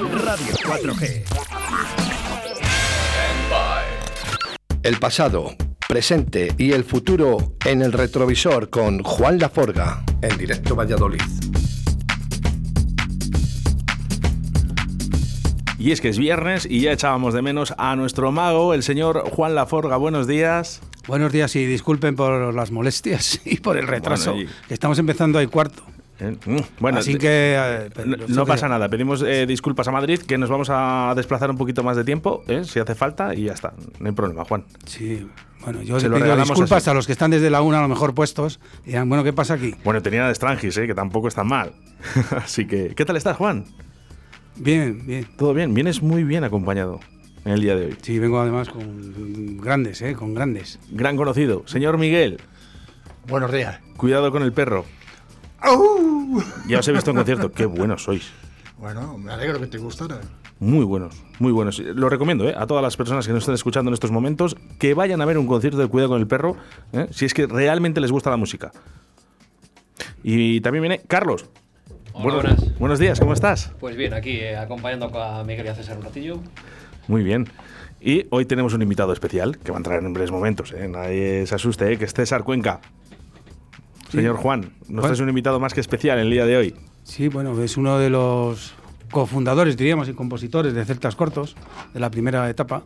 Radio 4G. El pasado, presente y el futuro en el retrovisor con Juan Laforga, en directo Valladolid. Y es que es viernes y ya echábamos de menos a nuestro mago, el señor Juan Laforga. Buenos días. Buenos días y disculpen por las molestias y por el retraso. Bueno, y- que Estamos empezando ahí cuarto. Eh, mm, Bueno, Así que... eh, no, pasa nada. Pedimos eh, disculpas a Madrid, que nos vamos a desplazar un poquito más de tiempo, eh, si hace falta, y ya está. No hay problema, Juan. Sí, bueno, yo Se lo pido disculpas así. a los que están desde la una a lo mejor puestos. Y dirán, bueno, ¿qué pasa aquí? Bueno, tenía de Strangis, eh, que tampoco está mal. Así que, ¿qué tal estás, Juan? Bien, bien. ¿Todo bien? Vienes muy bien acompañado en el día de hoy. Sí, vengo además con grandes, ¿eh? Con grandes. Gran conocido. Señor Miguel, Buenos días. cuidado con el perro. Ya os he visto en concierto. Qué buenos sois. Bueno, me alegro que te gustara. Muy buenos, muy buenos. Lo recomiendo ¿eh? a todas las personas que nos estén escuchando en estos momentos que vayan a ver un concierto de Cuidado con el Perro, ¿eh? si es que realmente les gusta la música. Y también viene Carlos. Hola, buenas. buenos días, ¿cómo estás? Pues bien, aquí eh, acompañando a Miguel y a César un ratillo. Muy bien. Y hoy tenemos un invitado especial que va a entrar en breves momentos. ¿eh? Nadie se asuste, ¿eh? que es César Cuenca. Señor Juan, nos traes un invitado más que especial en el día de hoy. Sí, bueno, es uno de los cofundadores, diríamos, y compositores de Celtas Cortos, de la primera etapa.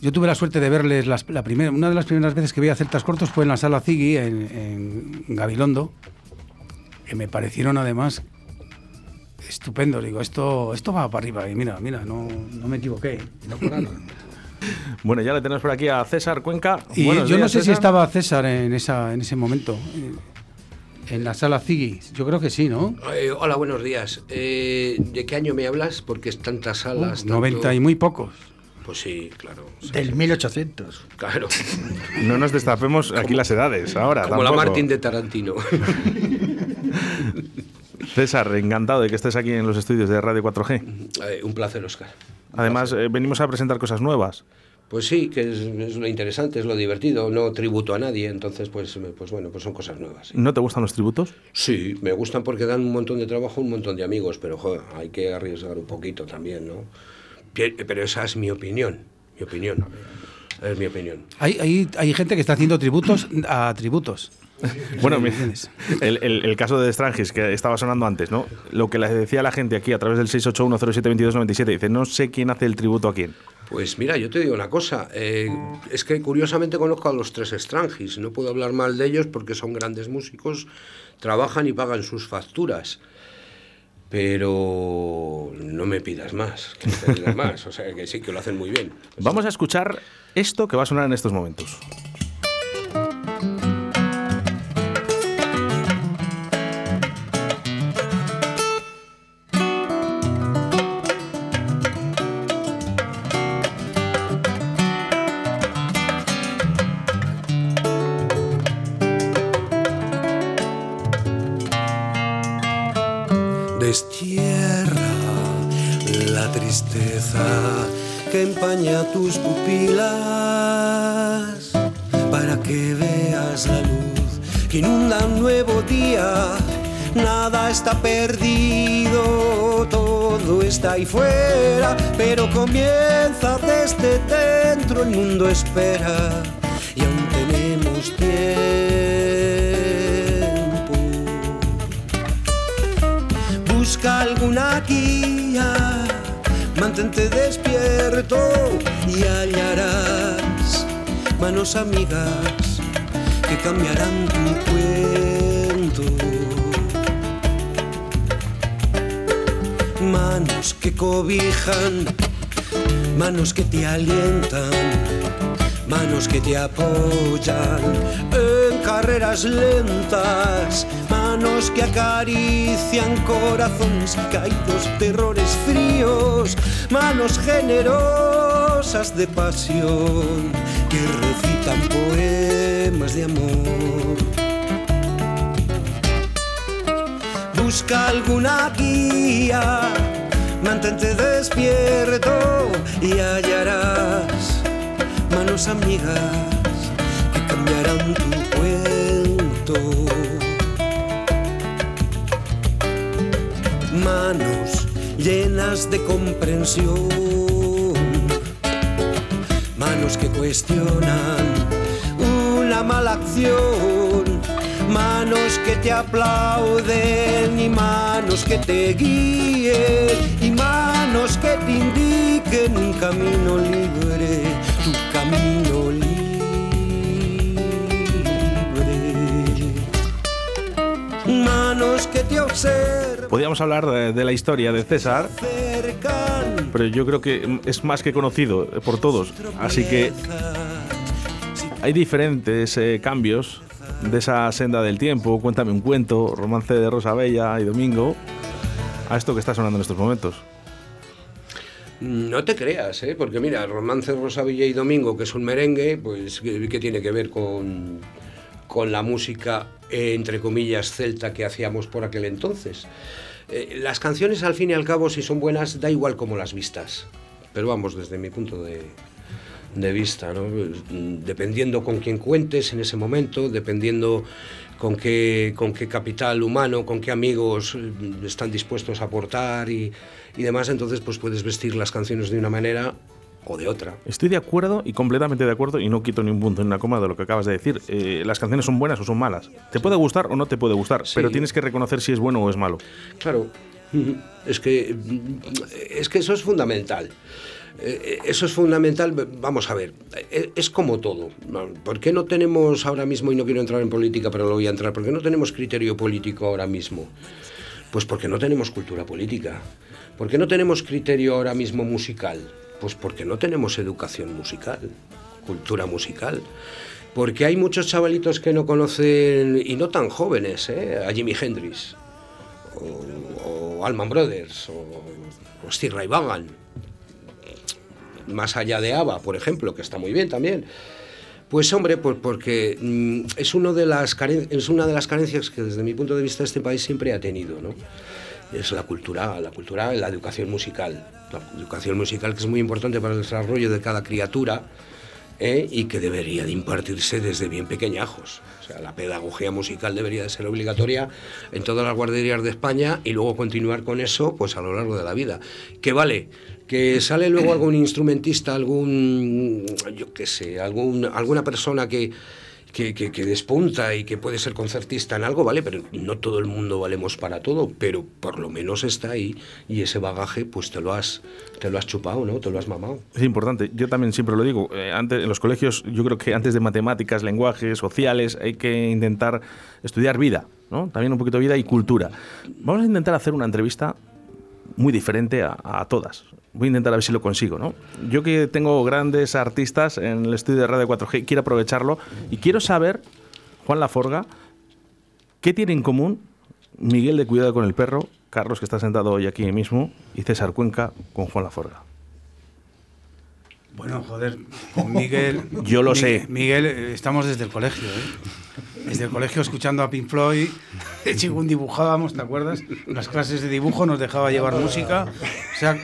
Yo tuve la suerte de verles las- la primera, una de las primeras veces que vi a Celtas Cortos fue en la sala Ziggy en, en Gabilondo, que me parecieron además estupendos. Digo, esto, esto va para arriba y mira, mira, no, no me equivoqué. Bueno, ya le tenemos por aquí a César Cuenca. Y Buenos yo no sé si César. estaba César en, esa, en ese momento, en, en la sala Ziggy. Yo creo que sí, ¿no? Eh, hola, buenos días. Eh, ¿De qué año me hablas? Porque es tantas salas. tanto- 90 y muy pocos. Pues sí, claro. sí, Del 1800. Claro. No nos destapemos aquí las edades ahora. Como la. Martín de Tarantino. César, encantado de que estés aquí en los estudios de Radio 4G. Eh, un placer, Oscar. Además, eh, venimos a presentar cosas nuevas. Pues sí, que es, es lo interesante, es lo divertido. No tributo a nadie, entonces, pues, pues bueno, pues son cosas nuevas. sí. ¿No te gustan los tributos? Sí, me gustan porque dan un montón de trabajo, un montón de amigos, pero joder, hay que arriesgar un poquito también, ¿no? Pero esa es mi opinión, mi opinión. Es mi opinión. Hay, hay, hay gente que está haciendo tributos a tributos. Bueno, el, el- el caso de Strangis, que estaba sonando antes, ¿no? Lo que le decía la gente aquí a través del 681072297, dice, no sé quién hace el tributo a quién. Pues mira, yo te digo una cosa, eh, es que curiosamente conozco a los tres Strangis, no puedo hablar mal de ellos porque son grandes músicos, trabajan y pagan sus facturas, pero no me pidas más, que no me pidas más, o sea que sí, que lo hacen muy bien. Vamos a escuchar esto que va a sonar en estos momentos. Tus pupilas para que veas la luz que inunda un nuevo día. Nada está perdido, todo está ahí fuera, pero comienza desde dentro, el mundo espera y aún tenemos tiempo. Busca alguna guía, mantente despierto y hallarás manos amigas que cambiarán tu cuento. Manos que cobijan, manos que te alientan, manos que te apoyan en carreras lentas, manos que acarician corazones caídos, terrores fríos, manos generosas de pasión que recitan poemas de amor. Busca alguna guía, mantente despierto y hallarás manos amigas que cambiarán tu cuento. Manos llenas de comprensión. Manos que cuestionan una mala acción. Manos que te aplauden y manos que te guíen y manos que te indiquen un camino libre, tu camino libre. Manos que te observan. Podríamos hablar de, la historia de César, pero yo creo que es más que conocido por todos. Así que hay diferentes eh, cambios de esa senda del tiempo. Cuéntame un cuento, romance de Rosa Bella y Domingo, a esto que está sonando en estos momentos. No te creas, ¿eh? porque mira, Romance Rosa Villa y Domingo, que es un merengue, pues que, que tiene que ver con, con la música, eh, entre comillas, celta que hacíamos por aquel entonces. Eh, las canciones, al fin y al cabo, si son buenas, da igual como las vistas. Pero vamos, desde mi punto de, de vista, dependiendo con quién cuentes en ese momento, dependiendo con qué, con qué capital humano, con qué amigos mm, están dispuestos a aportar y, y demás, entonces pues puedes vestir las canciones de una manera o de otra. Estoy de acuerdo y completamente de acuerdo y no quito ni un punto ni una coma de lo que acabas de decir. Eh, las canciones son buenas o son malas. Te puede gustar o no te puede gustar, Sí. pero tienes que reconocer si es bueno o es malo. Claro, es que, es que eso es fundamental. Eh, Eso es fundamental. Vamos a ver, eh, es como todo. ¿Por qué no tenemos ahora mismo, y no quiero entrar en política, pero lo voy a entrar, ¿por qué no tenemos criterio político ahora mismo? Pues porque no tenemos cultura política. ¿Por qué no tenemos criterio ahora mismo musical? Pues porque no tenemos educación musical, cultura musical. Porque hay muchos chavalitos que no conocen, y no tan jóvenes, ¿eh? a Jimi Hendrix, o, o Allman Brothers, o, o Steve Ray Vaughan, más allá de ABBA, por ejemplo, que está muy bien también. Pues hombre, pues porque mm, es, es una de las carencias que desde mi punto de vista este país siempre ha tenido, ¿no? Es la cultura, la cultura, la educación musical. La educación musical que es muy importante para el desarrollo de cada criatura ¿eh? y que debería de impartirse desde bien pequeñajos. O sea, la pedagogía musical debería de ser obligatoria en todas las guarderías de España y luego continuar con eso pues a lo largo de la vida. Que vale, que sale luego algún instrumentista, algún, yo qué sé, algún, alguna persona que, que, despunta y que puede ser concertista en algo, ¿vale? Pero no todo el mundo valemos para todo, pero por lo menos está ahí y ese bagaje pues te lo has, te lo has chupado, ¿no? Te lo has mamado. Es importante, yo también siempre lo digo, eh, antes, en los colegios yo creo que antes de matemáticas, lenguajes, sociales, hay que intentar estudiar vida, ¿no? También un poquito de vida y cultura. Vamos a intentar hacer una entrevista muy diferente a todas. Voy a intentar a ver si lo consigo, ¿no? Yo que tengo grandes artistas en el estudio de Radio 4G, quiero aprovecharlo y quiero saber, Juan Laforga, ¿qué tiene en común Miguel de Cuidado con el Perro, Carlos que está sentado hoy aquí mismo y César Cuenca con Juan Laforga? Bueno, joder, con Miguel. Yo lo sé. Miguel, eh, estamos desde el colegio, ¿eh? Desde el colegio escuchando a Pink Floyd. Según dibujábamos, ¿te acuerdas? Las clases de dibujo nos dejaba llevar música. O sea,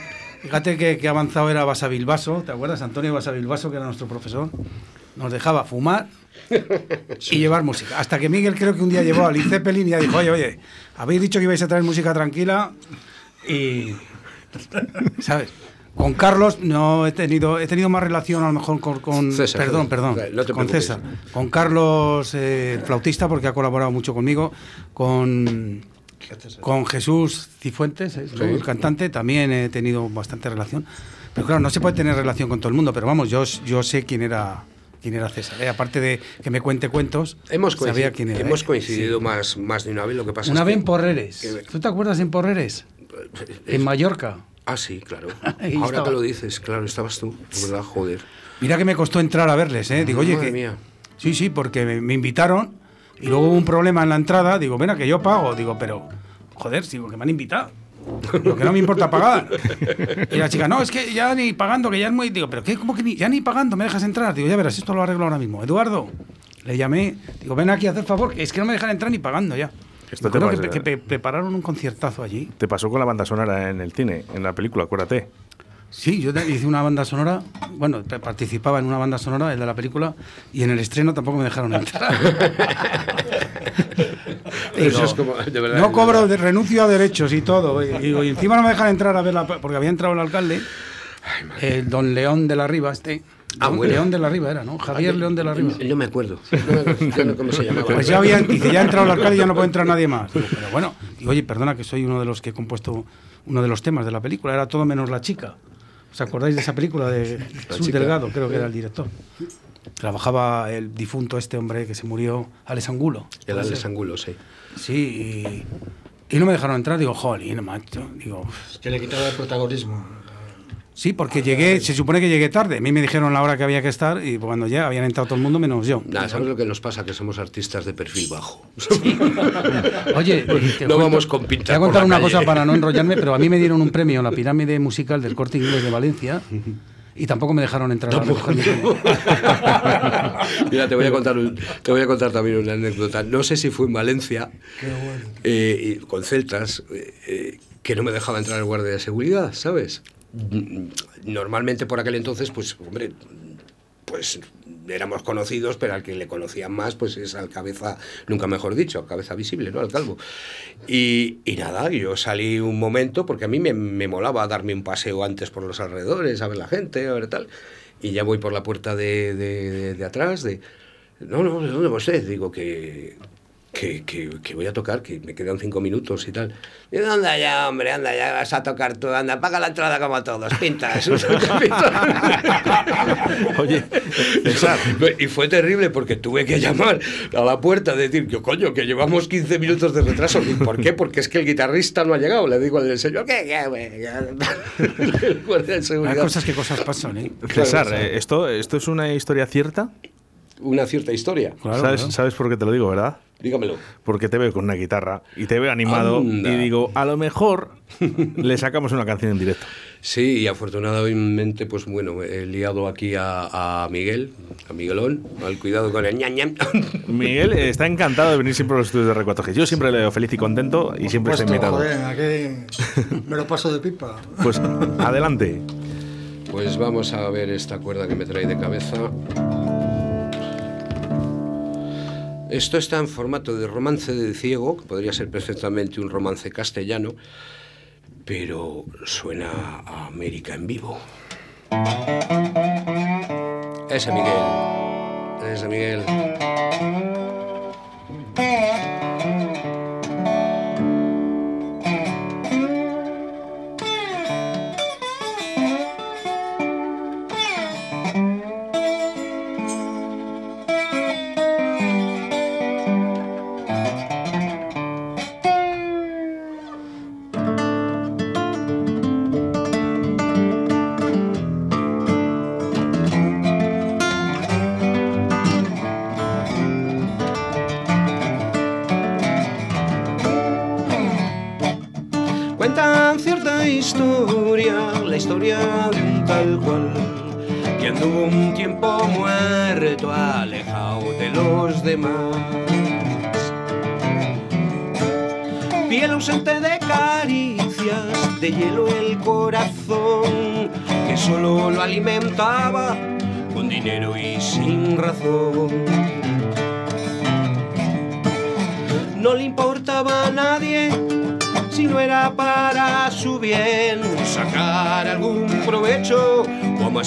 fíjate que, que avanzado era Basa Bilbaso, ¿te acuerdas? Antonio Basa Bilbaso, que era nuestro profesor. Nos dejaba fumar y llevar música. Hasta que Miguel creo que un día llevó a Led Zeppelin y ya dijo, oye, oye, habéis dicho que ibais a traer música tranquila y... ¿Sabes? Con Carlos no he tenido he tenido más relación a lo mejor con, con- César, perdón, perdón, no con. César, con Carlos eh, el flautista porque ha colaborado mucho conmigo, con con Jesús Cifuentes, ¿es? el cantante, también he tenido bastante relación. Pero claro, no se puede tener relación con todo el mundo, pero vamos, yo, yo sé quién era quién era César. ¿eh? Aparte de que me cuente cuentos, Hemos sabía coincidido, quién era. hemos ¿eh? coincidido más, más de una vez, lo que pasa Una es vez que- en Porreres. que- ¿Tú te acuerdas en Porreres? En Mallorca. Ah, sí, claro. Ahora estaba. que lo dices, claro, estabas tú, es ¿verdad? Joder. Mira que me costó entrar a verles, ¿eh? Digo, oye, Madre que... mía. Sí, sí, porque me, me invitaron y luego hubo un problema en la entrada. Digo, ven, que yo pago. Digo, pero, joder, digo, que me han invitado. Lo que no me importa pagar. Y la chica, no, es que ya ni pagando, que ya es muy. Digo, pero ¿qué? ¿Cómo que ni, ya ni pagando me dejas entrar? Digo, ya verás, esto lo arreglo ahora mismo. Eduardo, le llamé. Digo, ven aquí a hacer favor, que es que no me dejan entrar ni pagando ya. Esto te creo que, que pre- prepararon un conciertazo allí. Te pasó con la banda sonora en el cine, en la película, acuérdate. Sí, yo hice una banda sonora, bueno, pa- participaba en una banda sonora, el de la película, y en el estreno tampoco me dejaron entrar. Eso es como, de verdad, no de cobro, verdad. de- renuncio a derechos y todo. Y, y encima no me dejan entrar a ver la. Porque había entrado el alcalde, el don León de la Riva, este. Ah, bueno. León de la Riva era, ¿no? Javier León de la Riva. No me acuerdo. No me acuerdo yo no- cómo se llamaba. Pues ya había, dice, ya ha entrado el alcalde y ya no puede entrar nadie más. Digo, pero bueno, digo, oye, perdona que soy uno de los que he compuesto uno de los temas de la película, era todo menos la chica. ¿Os acordáis de esa película de Jesús. Delgado? Creo que era el director. Trabajaba el difunto este hombre que se murió, Alex Angulo. El Alex Angulo, sí. Sí, y, y no me dejaron entrar. Digo, jolín, macho. Digo, Es que le quitaba el protagonismo. Sí, porque llegué, se supone que llegué tarde. A mí me dijeron la hora que había que estar y cuando ya habían entrado todo el mundo menos yo. Nada, ¿sabes lo que nos pasa? Que somos artistas de perfil bajo. Oye, te No cuento- vamos con pintas Te voy a contar una calle. cosa para no enrollarme, pero a mí me dieron un premio en la pirámide musical del Corte Inglés de Valencia y tampoco me dejaron entrar a la mejor Mira, te voy a contar un- te voy a contar también una anécdota. No sé si fue en Valencia, eh, con celtas, eh, eh, que no me dejaba entrar el guardia de seguridad, ¿sabes? Normalmente por aquel entonces, pues, hombre, pues éramos conocidos, pero al que le conocían más, pues es al cabeza, nunca mejor dicho, cabeza visible, ¿no? Al calvo. Y, y nada, yo salí un momento, porque a mí me, me molaba darme un paseo antes por los alrededores, a ver la gente, a ver tal. Y ya voy por la puerta de, de- de- de atrás, de... No, no, ¿de dónde va usted? Digo que, que, que, que voy a tocar, que me quedan cinco minutos y tal. Y anda ya, hombre, anda ya, vas a tocar tú, anda, paga la entrada como todos, pintas. Oye, César, Y fue terrible porque tuve que llamar a la puerta decir que coño, que llevamos 15 minutos de retraso. ¿Y por qué? Porque es que el guitarrista no ha llegado. Le digo al señor, ¿qué? qué, Hay cosas que cosas pasan, ¿eh? César, eh, ¿esto, ¿esto es una historia cierta? Una cierta historia. Claro, ¿Sabes, claro. ¿Sabes por qué te lo digo, verdad? Dígamelo. Porque te veo con una guitarra y te veo animado Anda. y digo, a lo mejor le sacamos una canción en directo. Sí, y afortunadamente, pues bueno, he liado aquí a, a Miguel, a Miguelón, al cuidado con el ñam ñam. Miguel está encantado de venir siempre a los estudios de R4G. Yo siempre le veo feliz y contento y siempre está invitado. joder, ¿a qué me lo paso de pipa. Pues adelante. Pues vamos a ver esta cuerda que me trae de cabeza. Esto está en formato de romance de ciego, que podría ser perfectamente un romance castellano, pero suena a América en vivo. Ese Miguel. Ese Miguel.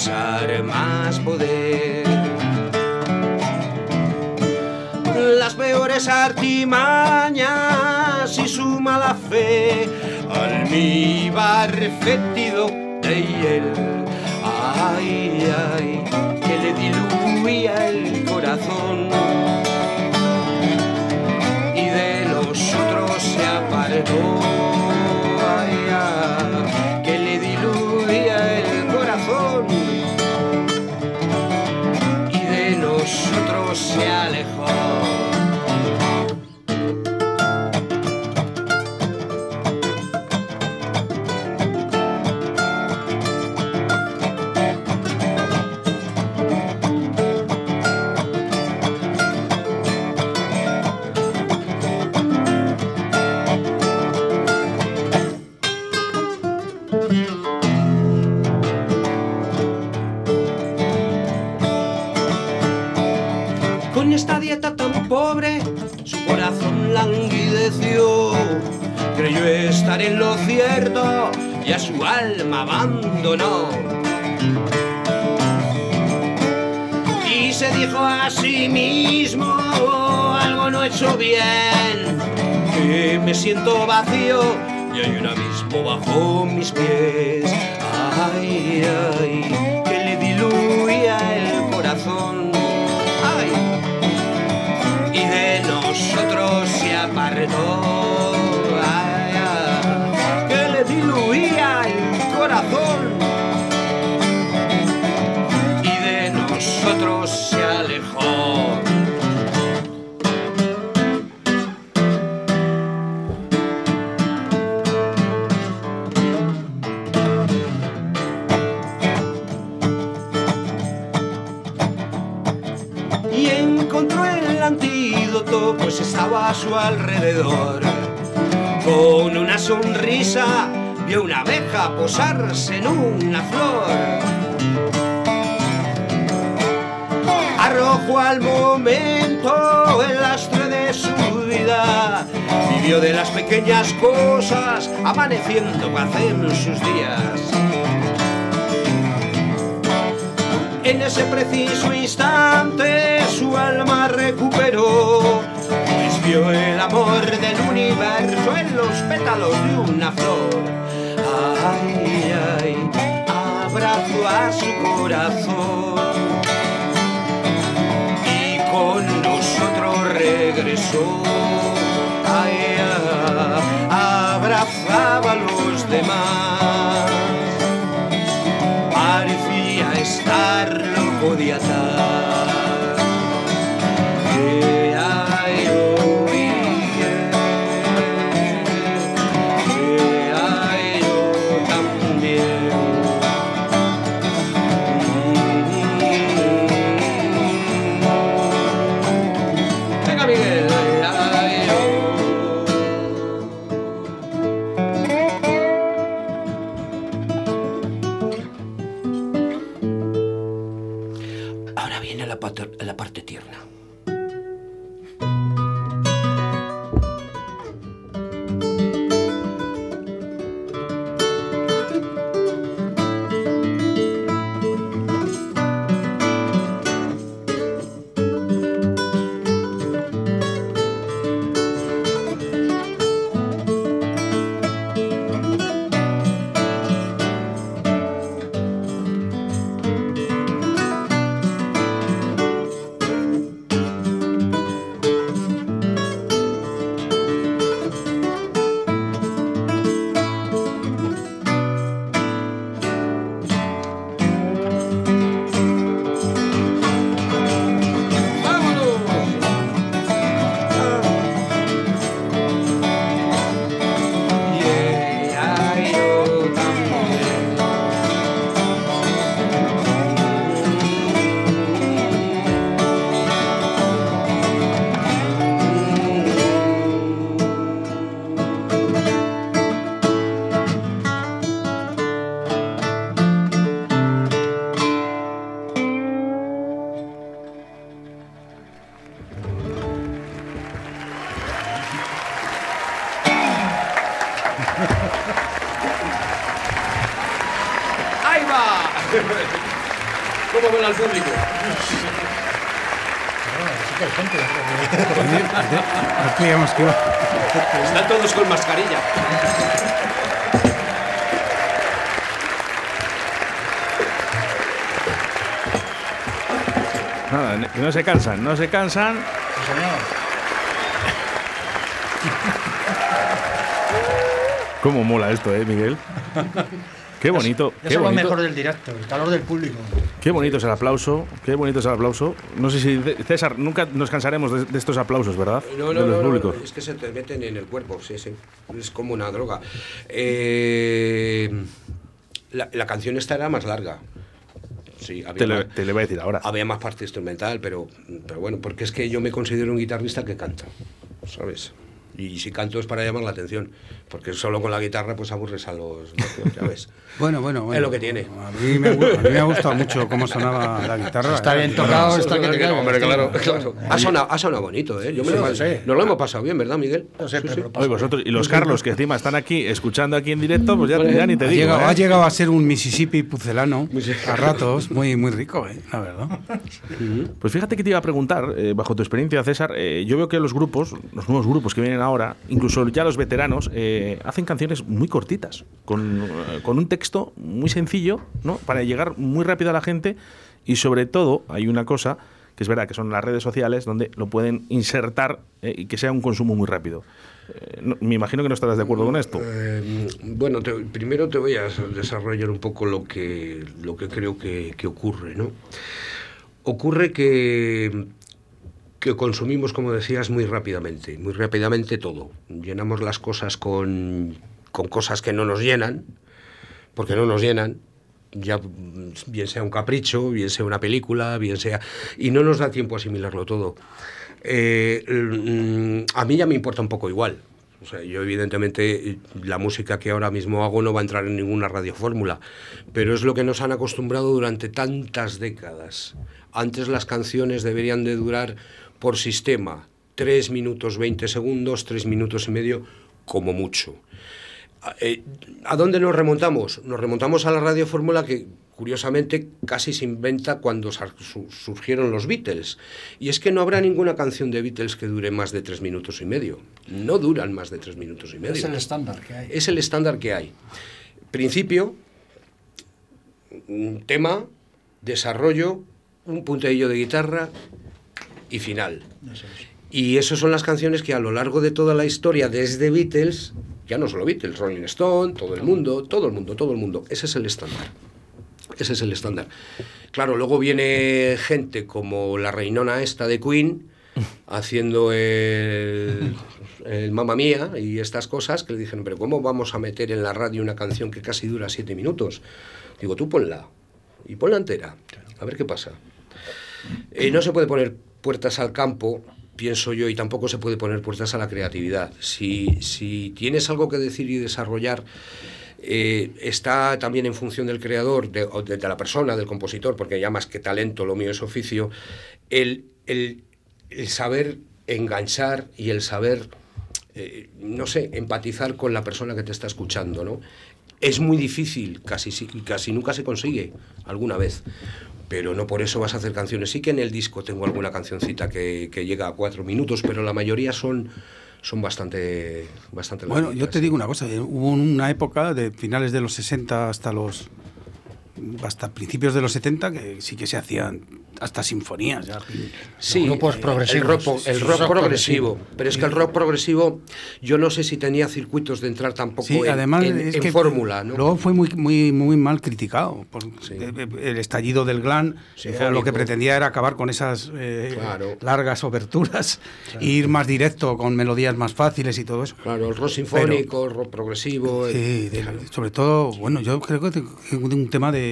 O amasar más poder. Las peores artimañas y su mala fe, almíbar siento vacío y hay un abismo bajo mis pies. Ay, ay, su alrededor. Con una sonrisa vio una abeja posarse en una flor. Arrojó al momento el lastre de su vida. Vivió de las pequeñas cosas, amaneciendo paz en sus días. En ese preciso instante su alma recuperó, el amor del universo en los pétalos de una flor. Ay, ay, abrazó a su corazón y con nosotros regresó. Ay, abrazaba a los demás parecía estar loco de atar. No se cansan, no se cansan. ¿Cómo mola esto, eh, Miguel? Qué bonito, Eso qué es lo bonito, mejor del directo, el calor del público. qué bonito es el aplauso, qué bonito es el aplauso. No sé si César, nunca nos cansaremos de, de estos aplausos, ¿verdad? No, de no, los no, no, públicos. es que se te meten en el cuerpo, sí, sí. Es como una droga. Eh, la, la canción esta era más larga. Sí, había, Te le, más, te le voy a decir ahora. había más parte instrumental, pero, pero bueno, porque es que yo me considero un guitarrista que canta, ¿sabes? Y si canto es para llamar la atención, porque solo con la guitarra pues aburres a los ya ves. Bueno, bueno, bueno. Es lo que tiene. A mí, me, a mí me ha gustado mucho cómo sonaba la guitarra. Está bien tocado, está que te. Hombre, claro, claro. Ha sonado, ha sonado bonito, ¿eh? Yo me lo, Sí, sí. nos lo hemos pasado bien, ¿verdad, Miguel? No sé, Sí, pero sí. lo Oye, vosotros, y los Carlos, que encima están aquí, escuchando aquí en directo, pues ya, ya ni te Ha digo. llegado, ¿eh? ha llegado a ser un Mississippi pucelano a ratos, muy, muy rico, eh, la verdad. Pues fíjate que te iba a preguntar, eh, bajo tu experiencia, César, eh, yo veo que los grupos, los nuevos grupos que vienen ahora, incluso ya los veteranos, eh, hacen canciones muy cortitas, con, eh, con un texto muy sencillo, ¿no? Para llegar muy rápido a la gente y sobre todo hay una cosa que es verdad que son las redes sociales donde lo pueden insertar eh, y que sea un consumo muy rápido. Me imagino que no estarás de acuerdo con esto. Bueno, primero te voy a desarrollar un poco lo que, lo que creo que, que ocurre, ¿no? Ocurre que, que consumimos, como decías, muy rápidamente, muy rápidamente todo. Llenamos las cosas con, con cosas que no nos llenan, porque no nos llenan, ya mm, bien sea un capricho, bien sea una película, bien sea... Y no nos da tiempo a asimilarlo todo. Eh, mm, a mí ya me importa un poco igual. O sea, yo evidentemente la música que ahora mismo hago no va a entrar en ninguna radiofórmula, pero es lo que nos han acostumbrado durante tantas décadas. Antes las canciones deberían de durar por sistema 3 minutos 20 segundos, 3 minutos y medio como mucho. Eh, ¿A dónde nos remontamos? Nos remontamos a la radiofórmula que curiosamente casi se inventa cuando surgieron los Beatles. Y es que no habrá ninguna canción de Beatles que dure más de tres minutos y medio. No duran más de tres minutos y medio. Es el estándar que hay. Es el estándar que hay. Principio, un tema, desarrollo, un punteillo de guitarra y final. Y esas son las canciones que a lo largo de toda la historia, desde Beatles, ya no solo Beatles, Rolling Stone, todo el mundo, todo el mundo, todo el mundo, ese es el estándar. Ese es el estándar. Claro, luego viene gente como la reinona esta de Queen, haciendo el, el Mamma Mía y estas cosas, que le dijeron, pero ¿cómo vamos a meter en la radio una canción que casi dura siete minutos? Digo, tú ponla, y ponla entera, a ver qué pasa. Eh, no se puede poner puertas al campo, pienso yo, y tampoco se puede poner puertas a la creatividad. Si, si tienes algo que decir y desarrollar, eh, está también en función del creador, de, de la persona, del compositor, porque ya más que talento, lo mío es oficio, el, el- el saber enganchar y el saber, eh, no sé, empatizar con la persona que te está escuchando, ¿no? Es muy difícil, casi, si- casi nunca se consigue, alguna vez. Pero no por eso vas a hacer canciones. Sí que en el disco tengo alguna cancioncita que, que llega a cuatro minutos, pero la mayoría son, son bastante, bastante Bueno, yo te digo una cosa, eh, hubo una época de finales de los 60 hasta los hasta principios de los 70 que sí que se hacían hasta sinfonías. ya. Sí, grupos eh, progresivos. El rock, el Sí, rock rock progresivo. progresivo. Pero es que el rock progresivo, yo no sé si tenía circuitos de entrar tampoco Sí, en, además en- es en que fórmula, ¿no? luego fue muy muy muy mal criticado por Sí. eh, eh, el estallido del glam eh, lo que pretendía era acabar con esas eh, Claro. largas oberturas e ir más directo con melodías más fáciles y todo eso Claro, el rock sinfónico, el rock progresivo. el- Sí, de- sobre todo, bueno, yo creo que de un tema de.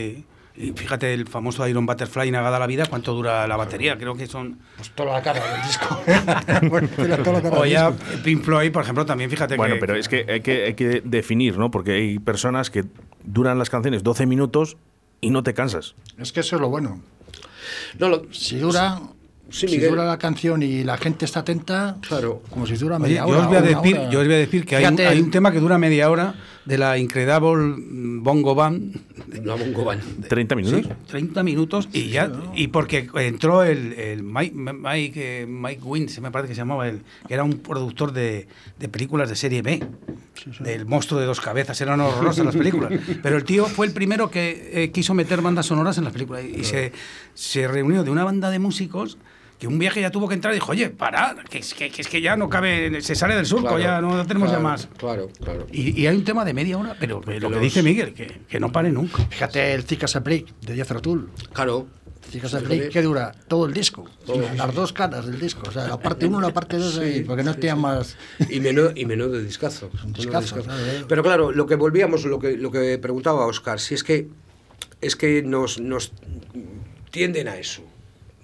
Y fíjate, el famoso Iron Butterfly, Nagada la vida, ¿cuánto dura la batería? Creo que son. Pues toda la cara del disco. Bueno, toda la cara O ya disco. Pink Floyd, por ejemplo, también fíjate Bueno, que. pero es que hay, que hay que definir, ¿no? Porque hay personas que duran las canciones 12 minutos y no te cansas. Es que eso es lo bueno. No, lo- Si dura, Sí, si Miguel. dura la canción y la gente está atenta, Claro. como si dura Oye, media yo hora. os voy a decir, hora. yo os voy a decir que hay un, hay un tema que dura media hora de la Incredible Bongo Band. la Bongo Band. 30 minutos. Sí, 30 minutos y ya y porque entró el, el Mike, Mike, eh, Mike Wynn, se me parece que se llamaba él, que era un productor de, de películas de serie B, del monstruo de dos cabezas, eran horrorosas las películas, pero el tío fue el primero que eh, quiso meter bandas sonoras en las películas y, y se, se reunió de una banda de músicos que un viaje ya tuvo que entrar y dijo, oye, para, que, es que, que es que ya no cabe, se sale del surco, Claro, ya no tenemos claro, ya más. Claro, claro. Y, y hay un tema de media hora, pero, pero lo que dice Miguel, que, que no pare nunca. Fíjate el Zika Break de Jethro Tull. Claro. Zika Fíjate. Break que dura todo el disco. Todo. Las dos caras del disco. O sea, la parte 1 la parte 2, Sí, porque no sí, tenía sí. más. Y menudo, y menudo discazo. Un menudo discazo, claro, eh. Pero claro, lo que volvíamos, lo que, lo que preguntaba Oscar, si es que es que nos, nos tienden a eso.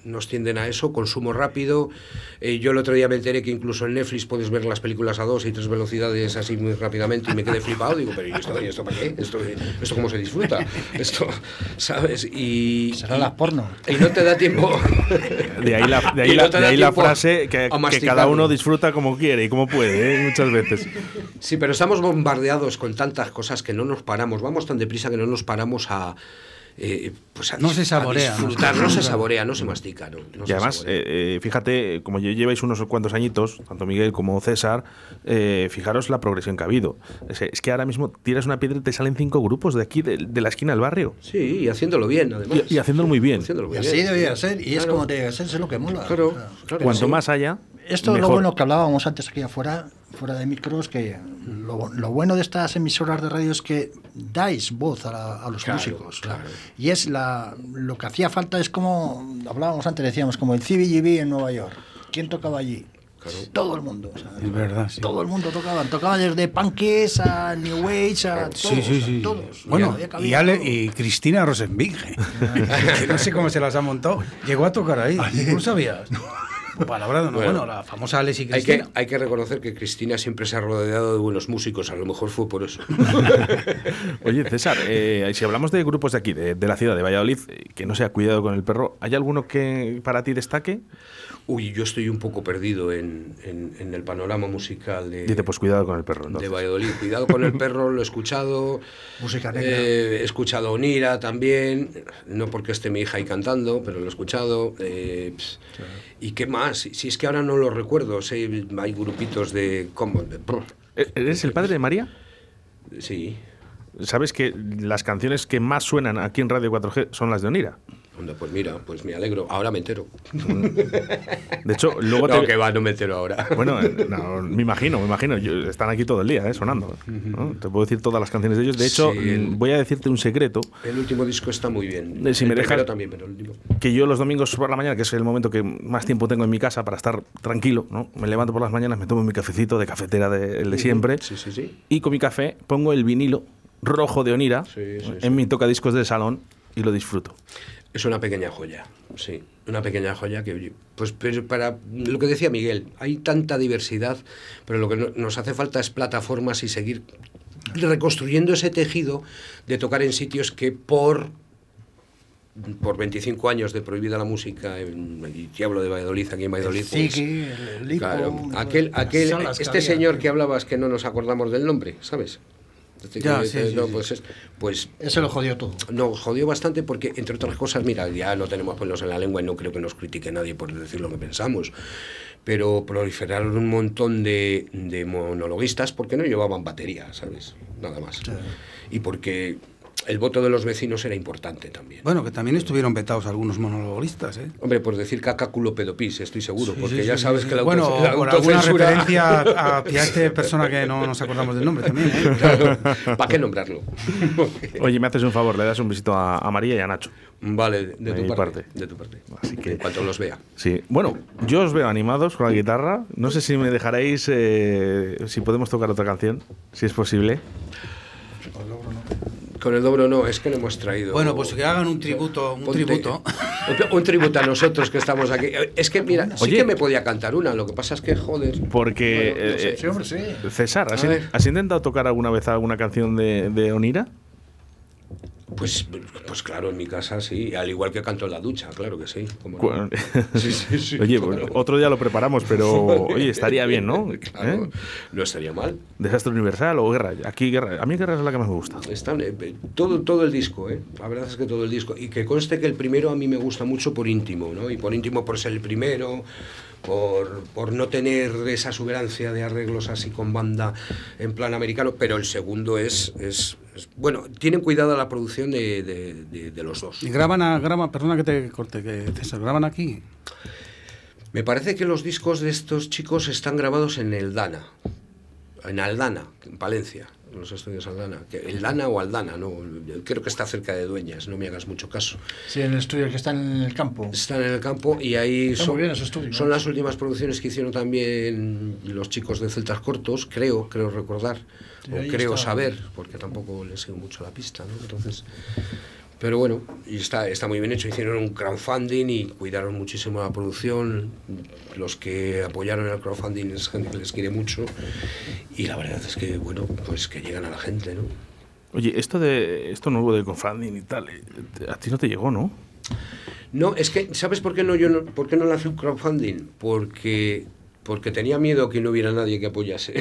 Nos tienden a eso, consumo rápido. Eh, yo el otro día me enteré que incluso en Netflix puedes ver las películas a dos y tres velocidades así muy rápidamente y me quedé flipado. Digo, pero ¿y esto, ¿y esto para qué? ¿Esto, ¿Esto cómo se disfruta? Esto, ¿sabes? Y, Será las porno. y no te da tiempo. De ahí la, de ahí la, de ahí la frase que, que cada uno disfruta como quiere y como puede, ¿eh? muchas veces. Sí, pero estamos bombardeados con tantas cosas que no nos paramos. Vamos tan deprisa que no nos paramos a. eh, pues a No se saborea, no se disfrutar, no se saborea. no se mastica. No, no Y se además, eh, eh, fíjate, como lleváis unos cuantos añitos, tanto Miguel como César, eh, fijaros la progresión que ha habido. Es, es que ahora mismo tiras una piedra y te salen cinco grupos de aquí, de, de la esquina del barrio. Sí, y haciéndolo bien, además. Y, y haciéndolo muy bien. Haciéndolo Y así bien. debería ser, y es como debe ser, es lo que mola. Claro, claro. Cuanto sí. más haya, Esto es lo bueno que hablábamos antes aquí afuera, fuera de micros, que lo, lo bueno de estas emisoras de radio es que dais voz a, la- a los Claro, músicos. claro. Y es la, lo que hacía falta es como, hablábamos antes, decíamos, como el CBGB en Nueva York. ¿Quién tocaba allí? Todo el mundo. o sea, Es verdad, sí. Todo el mundo tocaba. Tocaba desde punkies a New Age a todos. Sí, sí, sí. todos. Bueno, cabida y, Ale- todo. y Cristina Rosenbinge, que no sé cómo se las ha montado, llegó a tocar ahí. ¿No lo sabías? Palabra de no. Bueno, Bueno, la famosa Alessi Hay que, Cristina. hay que reconocer que Cristina siempre se ha rodeado de buenos músicos, a lo mejor fue por eso. Oye, César, eh, si hablamos de grupos de aquí, de, de la ciudad de Valladolid, eh, que no se ha cuidado con el perro, ¿hay alguno que para ti destaque? Uy, yo estoy un poco perdido en, en- en el panorama musical de, Dice, pues cuidado con el perro. de entonces. Valladolid. Cuidado con el perro, lo he escuchado. Música negra. Eh, he escuchado a Onira también, no porque esté mi hija ahí cantando, pero lo he escuchado. eh, ¿Y qué más? Si, es que ahora no lo recuerdo, sé, hay grupitos de... ¿Cómo? De- brr, Eh, ¿Eres el padre de María? sí. ¿Sabes que las canciones que más suenan aquí en Radio 4G son las de Onira? Onda, pues mira, pues me alegro. Ahora me entero. De hecho, luego No, te... que va, no me entero ahora. Bueno, eh, no, me imagino, me imagino. Yo- están aquí todo el día, eh, sonando. ¿no? Te puedo decir todas las canciones de ellos. De hecho, Sí, mm, voy a decirte un secreto. El último disco está muy bien. Eh, si el me dejas- también, pero el último. que yo los domingos por la mañana, que es el momento que más tiempo tengo en mi casa para estar tranquilo, ¿no? Me levanto por las mañanas, me tomo mi cafecito de cafetera de, el de siempre Sí, sí, sí. y con mi café pongo el vinilo rojo de Onira Sí, sí, en mi tocadiscos del salón y lo disfruto. Es una pequeña joya, sí. Una pequeña joya que, pues pero para lo que decía Miguel, hay tanta diversidad, pero lo que no- nos hace falta es plataformas y seguir reconstruyendo ese tejido de tocar en sitios que por por 25 años de prohibida la música, en, y hablo de Valladolid, aquí en Valladolid. pues, Ziggy, el- claro, aquel, aquel, que este había. señor que hablabas que no nos acordamos del nombre, ¿sabes? Este Ya, que- sí, no, sí. pues, es- pues Ese lo jodió todo. nos jodió bastante porque, entre otras cosas, mira, ya no tenemos pelos en la lengua y no creo que nos critique nadie por decir lo que pensamos, pero proliferaron un montón de, de monologuistas porque no llevaban batería, ¿sabes? Nada más. Y porque el voto de los vecinos era importante también. Bueno, que también estuvieron vetados algunos monologuistas, ¿eh? Hombre, por decir caca, culo, pedopis, estoy seguro, Sí, porque sí, ya sí, sabes sí. que la, Bueno, la por alguna referencia a- hacia esta persona que no nos acordamos del nombre también, ¿eh? Claro, ¿para qué nombrarlo? Oye, me haces un favor, le das un besito a, a María y a Nacho. vale, de De tu parte, parte. De tu parte. Así que- En cuanto los vea. Sí, bueno, yo os veo animados con la guitarra. No sé si me dejaréis, eh, si podemos tocar otra canción, si es posible. Con el dobro no, es que no hemos traído. Bueno, pues que hagan un tributo, un Ponte- tributo. Un, tributo a nosotros que estamos aquí. Es que, mira, sí Oye. que me podía cantar una, lo que pasa es que, joder. Porque, Bueno, no sé, eh, Sí, hombre, sí. César, ¿has, intentado tocar alguna vez alguna canción de, de Onira? Pues, pues claro, en mi casa sí, al igual que canto en la ducha, claro que sí. no. Cu- Sí, sí, sí, Oye, claro. otro día lo preparamos, pero oye, estaría bien, ¿no? Claro, ¿Eh? no estaría mal. Desastre universal o guerra. Aquí guerra. A mí guerra es la que más me gusta. Están, eh, todo, todo el disco, ¿eh? La verdad es que todo el disco. Y que conste que el primero a mí me gusta mucho por íntimo, ¿no? Y por íntimo por ser el primero, por, por no tener esa exuberancia de arreglos así con banda en plan americano, pero el segundo es, es- bueno, tienen cuidado la producción de, de- de- de los dos. Y graban, a, graban, perdona que te corte, que César, graban aquí. Me parece que los discos de estos chicos están grabados en el Dana, en Aldana, en Palencia, en los estudios Aldana. Que el Dana o Aldana, no, creo que está cerca de Dueñas, no me hagas mucho caso. Sí, en el estudio que está en el campo. Están en el campo y ahí son, las últimas producciones que hicieron también los chicos de Celtas Cortos, creo, creo recordar, Sí, o creo está. saber, porque tampoco les sigo mucho la pista, ¿no? Entonces, Pero bueno, y está, está muy bien hecho. Hicieron un crowdfunding y cuidaron muchísimo la producción. Los que apoyaron el crowdfunding es gente que les quiere mucho. Y la verdad es que, bueno, pues que llegan a la gente, ¿no? Oye, esto de esto nuevo de crowdfunding y tal, eh, a ti no te llegó, ¿no? No, es que, ¿sabes por qué no, yo no, por qué no lancé un crowdfunding? Porque, porque tenía miedo que no hubiera nadie que apoyase.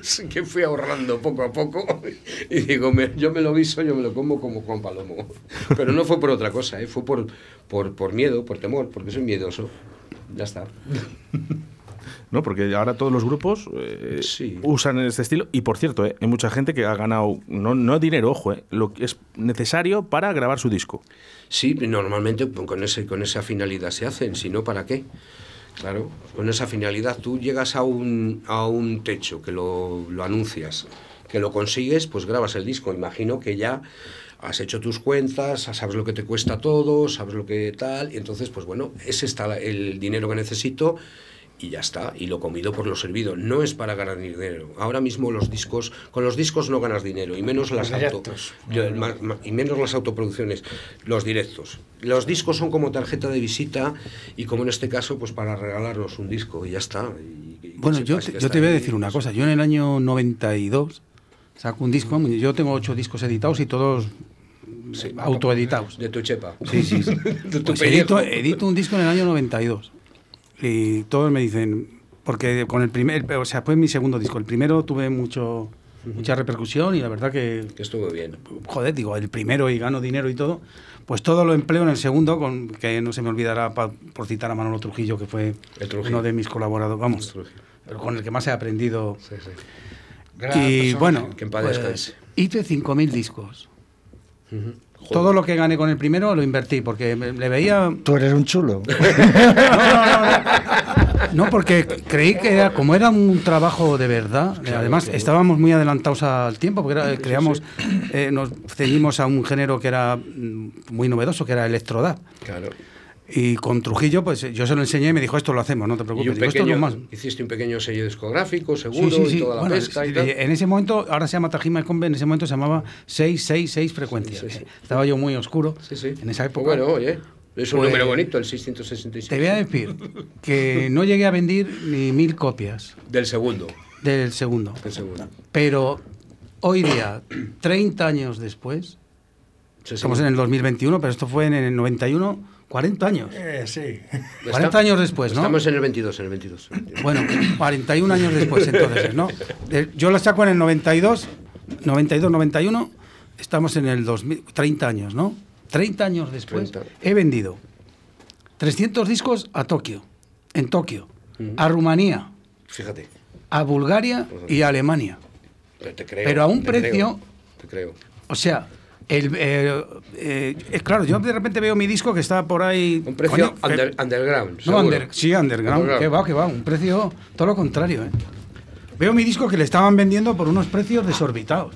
Así que fui ahorrando poco a poco y digo, me- yo me lo viso, yo me lo como como Juan Palomo. Pero no fue por otra cosa, ¿eh? fue por, por, por miedo, por temor, porque soy miedoso. Ya está. ¿No? Porque ahora todos los grupos eh, Sí. usan este estilo. Y por cierto, eh, hay mucha gente que ha ganado, no, no dinero, ojo, eh, lo que es necesario para grabar su disco. Sí, normalmente con, ese, con esa finalidad se hacen, si no, ¿para qué? Claro, con esa finalidad tú llegas a un, a un techo que lo, lo anuncias, que lo consigues, pues grabas el disco. Imagino que ya has hecho tus cuentas, sabes lo que te cuesta todo, sabes lo que tal, y entonces, pues bueno, ese está el dinero que necesito y ya está, y lo comido por lo servido. No es para ganar dinero. Ahora mismo los discos, con los discos no ganas dinero, y menos las auto, y menos las autoproducciones, los directos. Los discos son como tarjeta de visita y como en este caso, pues para regalarnos un disco y ya está. y- y que Bueno, yo, te, que yo te voy a ahí, decir una cosa. Yo en el año 92 saco un disco. Yo tengo ocho discos editados y todos sí, autoeditados. De tu chepa. Sí, sí. sí. Pues edito un disco en el año 92. Y todos me dicen, porque con el primer, o sea, fue mi segundo disco. El primero tuve mucho, mucha repercusión y la verdad que, Que estuvo bien. joder, digo, el primero y gano dinero y todo, pues todo lo empleo en el segundo, con, que no se me olvidará pa- por citar a Manolo Trujillo, que fue Trujillo. uno de mis colaboradores, vamos, el con el que más he aprendido. Sí, sí. Gran y bueno, Que en paz pues, hice 5.000 discos. Ujú. Joder. Todo lo que gané con el primero lo invertí, porque me- le veía Tú eres un chulo. No, porque creí que era, como era un trabajo de verdad, eh, además estábamos muy adelantados al tiempo, porque era- creamos, eh, nos ceñimos a un género que era mm, muy novedoso, que era electrodap. Claro. Y con Trujillo, pues yo se lo enseñé y me dijo, esto lo hacemos, no te Y preocupes. un Digo, esto es pequeño, lo más. hiciste un pequeño sello discográfico, seguro, sí, sí. y toda la Bueno, pesca y tal. en ese momento, ahora se llama Tajima Combe, en ese momento se llamaba 666 frecuencias. Estaba yo muy oscuro Sí, sí. en esa época. Bueno, oye, es un Pues- número bonito, el 666. Te voy a decir que no llegué a vender ni mil copias Del segundo. del segundo. Del segundo. Pero hoy día, 30 años después, estamos en el 2021, pero esto fue en el 91, 40 años. Eh, sí. 40 años después, ¿no? Estamos en el 22, en el 22. Bueno, 41 años después, entonces, ¿no? De- Yo la saco en el 92, 92, 91, estamos en el 2000, 30 años, ¿no? 30 años después 30. he vendido 300 discos a Tokio, en Tokio, a Rumanía, Fíjate. a Bulgaria y a Alemania. Pero, te creo, Pero a un te precio- creo, te creo. O sea, el, eh, eh, eh, claro, yo de repente veo mi disco que está por ahí. Un precio coño, under- que- underground. no, seguro. under- sí, underground. Underground. Que va, que va. Un precio, todo lo contrario. ¿eh? Veo mi disco que le estaban vendiendo por unos precios desorbitados.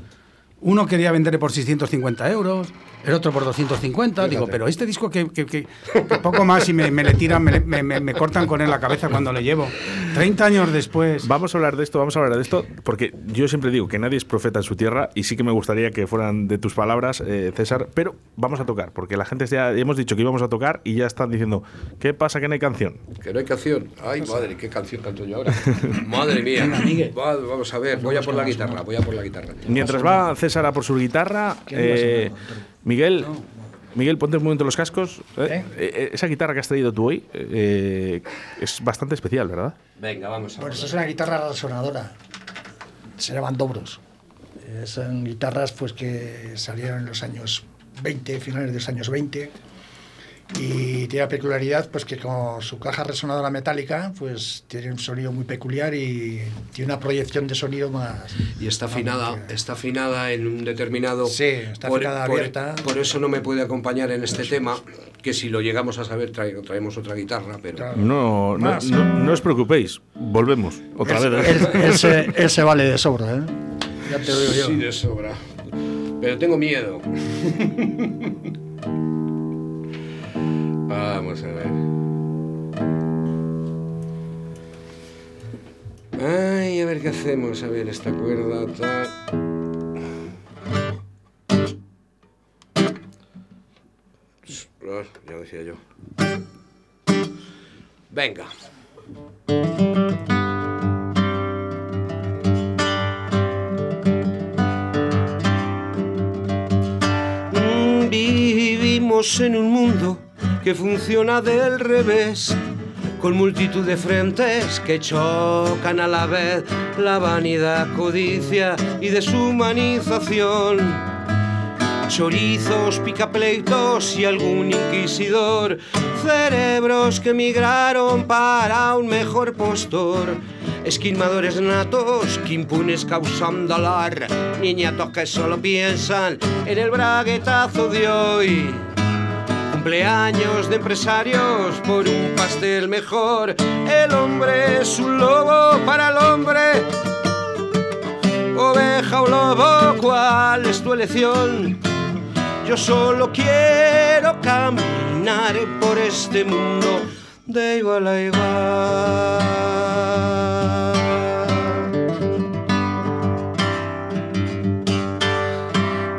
Uno quería venderle por 650 euros, el otro por 250. Digo, Fíjate. pero este disco que, que- que- que poco más y me, me le tiran, me, le- me- me- me cortan con él la cabeza cuando le llevo. 30 años después. Vamos a hablar de esto, vamos a hablar de esto, porque yo siempre digo que nadie es profeta en su tierra y sí que me gustaría que fueran de tus palabras, eh, César, pero vamos a tocar, porque la gente ya hemos dicho que íbamos a tocar y ya están diciendo, ¿qué pasa que no hay canción? Que no hay canción. Ay, madre, qué canción canto yo ahora. madre mía. Va- Vamos a ver, voy a por la guitarra, voy a por la guitarra. Mientras va César a por su guitarra, eh, Miguel, Miguel, ponte un momento los cascos. eh. Eh, esa guitarra que has traído tú hoy eh, es bastante especial, ¿verdad? Venga, vamos a esto es una guitarra resonadora. Se llaman dobros. Eh, son guitarras pues que salieron en los años 20, finales de los años 20. Y tiene la peculiaridad pues que con su caja resonadora metálica pues tiene un sonido muy peculiar y tiene una proyección de sonido más... Y está afinada, está afinada en un determinado. Sí, está afinada abierta. Por eso no me puede acompañar en este tema, que si lo llegamos a saber trae- traemos otra guitarra, pero Claro. No, no, no, no os preocupéis, volvemos otra vez. ¿eh? Él, él se, él se vale de sobra, ¿eh? Ya te lo digo yo. sí de sobra. Pero tengo miedo. Vamos a ver. Ay, a ver qué hacemos. A ver, esta cuerda tal. Ya decía yo. Venga. Vivimos en un mundo que funciona del revés, con multitud de frentes que chocan a la vez, la vanidad, codicia y deshumanización. Chorizos, picapleitos y algún inquisidor, cerebros que migraron para un mejor postor. Esquimadores natos que impunes causan dolor, niñatos que solo piensan en el braguetazo de hoy. Cumpleaños de empresarios por un pastel mejor. El hombre es un lobo para el hombre. Oveja o lobo, ¿cuál es tu elección? Yo solo quiero caminar por este mundo de igual a igual.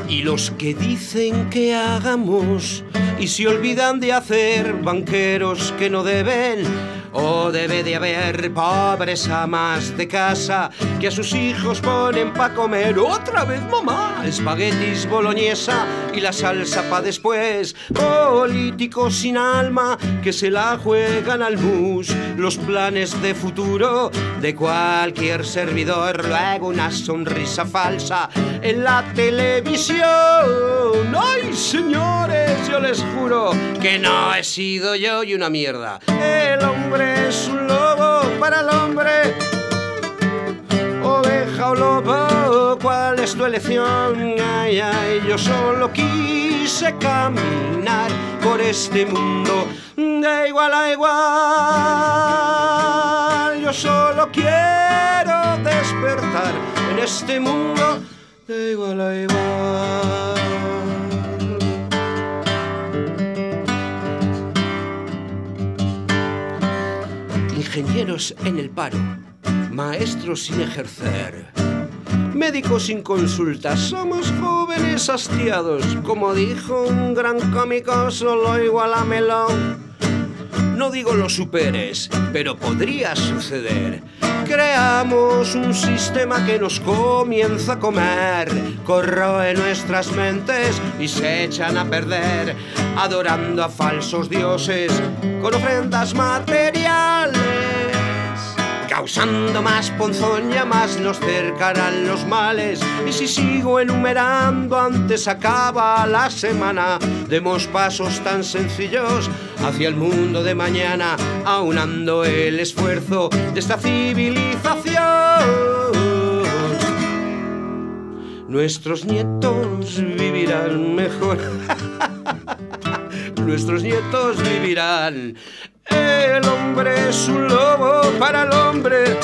Y los que dicen que hagamos y se olvidan de hacer banqueros que no deben. O debe de haber pobres amas de casa que a sus hijos ponen pa' comer otra vez mamá. Espaguetis boloñesa y la salsa pa' después. Políticos sin alma que se la juegan al mus. Los planes de futuro de cualquier servidor. Luego una sonrisa falsa en la televisión. ¡Ay, señores! Yo les juro que no he sido yo y una mierda. El hombre es un lobo para el hombre. Oveja o lobo, ¿cuál es tu elección? Ay, ay, yo solo quise caminar por este mundo de igual a igual. Yo solo quiero despertar en este mundo de igual a igual. Ingenieros en el paro, maestros sin ejercer, médicos sin consulta, somos jóvenes hastiados, como dijo un gran cómico, solo igual a melón. No digo lo superes, pero podría suceder. Creamos un sistema que nos comienza a comer, corroe nuestras mentes y se echan a perder, adorando a falsos dioses con ofrendas materiales. Causando más ponzoña, más nos cercarán los males. Y si sigo enumerando, antes acaba la semana. Demos pasos tan sencillos hacia el mundo de mañana, aunando el esfuerzo de esta civilización. Nuestros nietos vivirán mejor. Nuestros nietos vivirán. El hombre es un lobo para el hombre.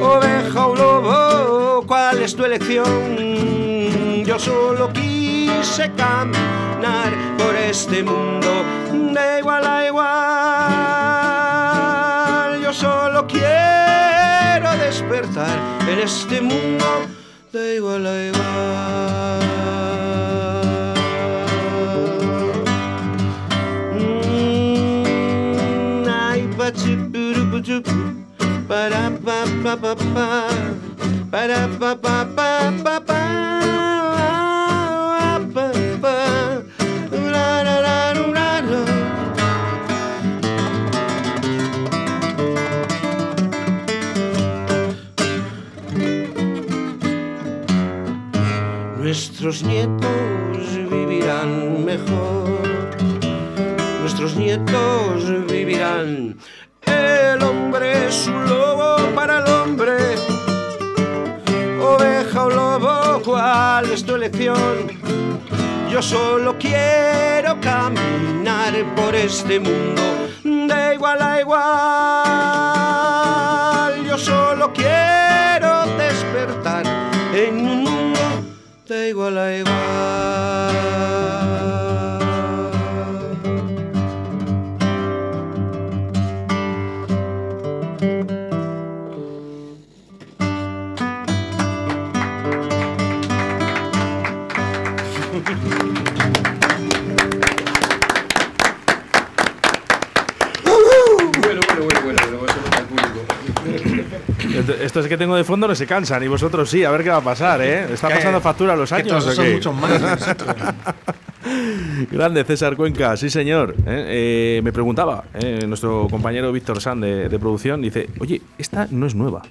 Oveja o lobo, ¿cuál es tu elección? Yo solo quise caminar por este mundo de igual a igual. Yo solo quiero despertar en este mundo de igual a igual. Pa pa, pa pa, ra ra ra ru, ra ra. Nuestros nietos vivirán mejor. Nuestros nietos vivirán. Hombre es un lobo para el hombre. Oveja o lobo, ¿cuál es tu elección? Yo solo quiero caminar por este mundo de igual a igual. Yo solo quiero despertar en un mundo de igual a igual. Que tengo de fondo no se cansan y vosotros sí, a ver qué va a pasar, ¿eh? ¿Está pasando factura los Que años todos son muchos más. Grande César Cuenca, sí señor. ¿eh? Eh, me preguntaba eh, nuestro compañero Víctor San de, de producción, dice, oye, esta no es nueva.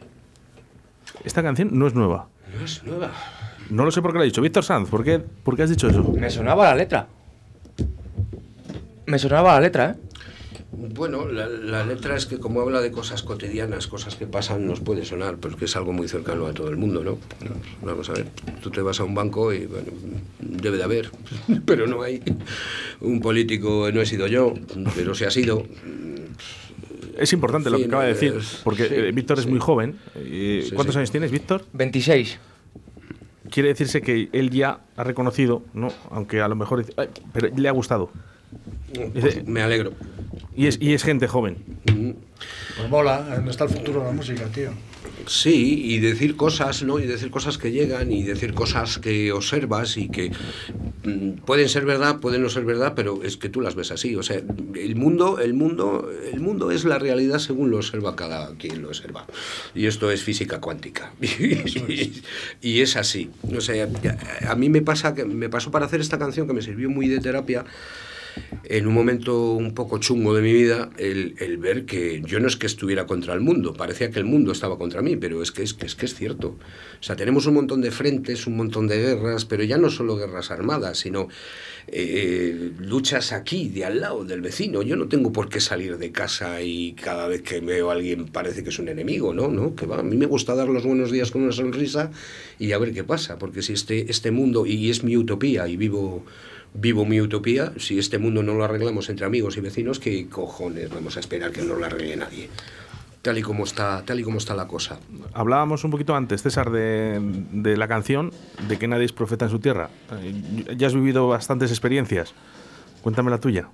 Esta canción no es nueva. No es nueva. No lo sé por qué lo ha dicho. Víctor Sanz, ¿por qué, ¿por qué has dicho eso? Me sonaba la letra. Me sonaba la letra, ¿eh? Bueno, la, la letra es que como habla de cosas cotidianas, cosas que pasan, nos puede sonar, pero es que es algo muy cercano a todo el mundo, ¿no? Vamos a ver, tú te vas a un banco y, bueno, debe de haber, pero no hay. Un político no he sido yo, pero si ha sido. Es importante lo que acaba de decir, porque sí, eh, Víctor es sí. muy joven. Eh, Sí, ¿Cuántos sí. años tienes, Víctor? 26. Quiere decirse que él ya ha reconocido, ¿no? Aunque a lo mejor dice, "Ay, pero le ha gustado. Pues me alegro. Y es, y es gente joven. Pues mola, ¿dónde está el futuro de la música, tío? Sí, y decir cosas, ¿no? Y decir cosas que llegan y decir cosas que observas y que mm, pueden ser verdad, pueden no ser verdad, pero es que tú las ves así. O sea, el mundo, el mundo, el mundo es la realidad según lo observa cada quien lo observa. Y esto es física cuántica. y es así. O sea, a mí me pasa que me pasó para hacer esta canción que me sirvió muy de terapia en un momento un poco chungo de mi vida, el, el ver que yo no es que estuviera contra el mundo, parecía que el mundo estaba contra mí, pero es que es, que es que es cierto. O sea, tenemos un montón de frentes, un montón de guerras, pero ya no solo guerras armadas, sino eh, luchas aquí, de al lado, del vecino. Yo no tengo por qué salir de casa y cada vez que veo a alguien parece que es un enemigo, ¿no? ¿No? Que va, a mí me gusta dar los buenos días con una sonrisa y a ver qué pasa, porque si este, este mundo, y es mi utopía, y vivo vivo mi utopía, si este mundo no lo arreglamos entre amigos y vecinos, ¿qué cojones vamos a esperar que no lo arregle nadie? Tal y como está, tal y como está la cosa. Hablábamos un poquito antes, César, de, de la canción de que nadie es profeta en su tierra. Eh, Ya has vivido bastantes experiencias. Cuéntame la tuya.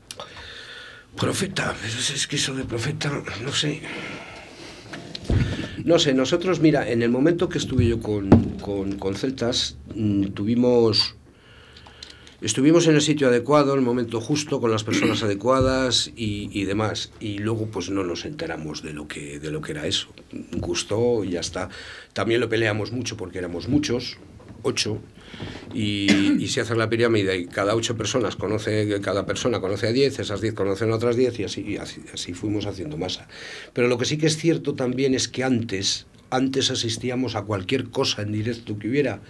Profeta, es, que eso de profeta, no sé. No sé, nosotros, mira, en el momento que estuve yo con, con, con Celtas, mm, tuvimos Estuvimos en el sitio adecuado, en el momento justo, con las personas adecuadas y, demás. Y luego pues no nos enteramos de lo que, de lo que era eso. Gustó y ya está. También lo peleamos mucho porque éramos muchos, ocho. Y, y se hace la pirámide y cada ocho personas conoce, cada persona conoce a diez, esas diez conocen a otras diez y así, y así, así fuimos haciendo masa. Pero lo que sí que es cierto también es que antes, antes asistíamos a cualquier cosa en directo que hubiera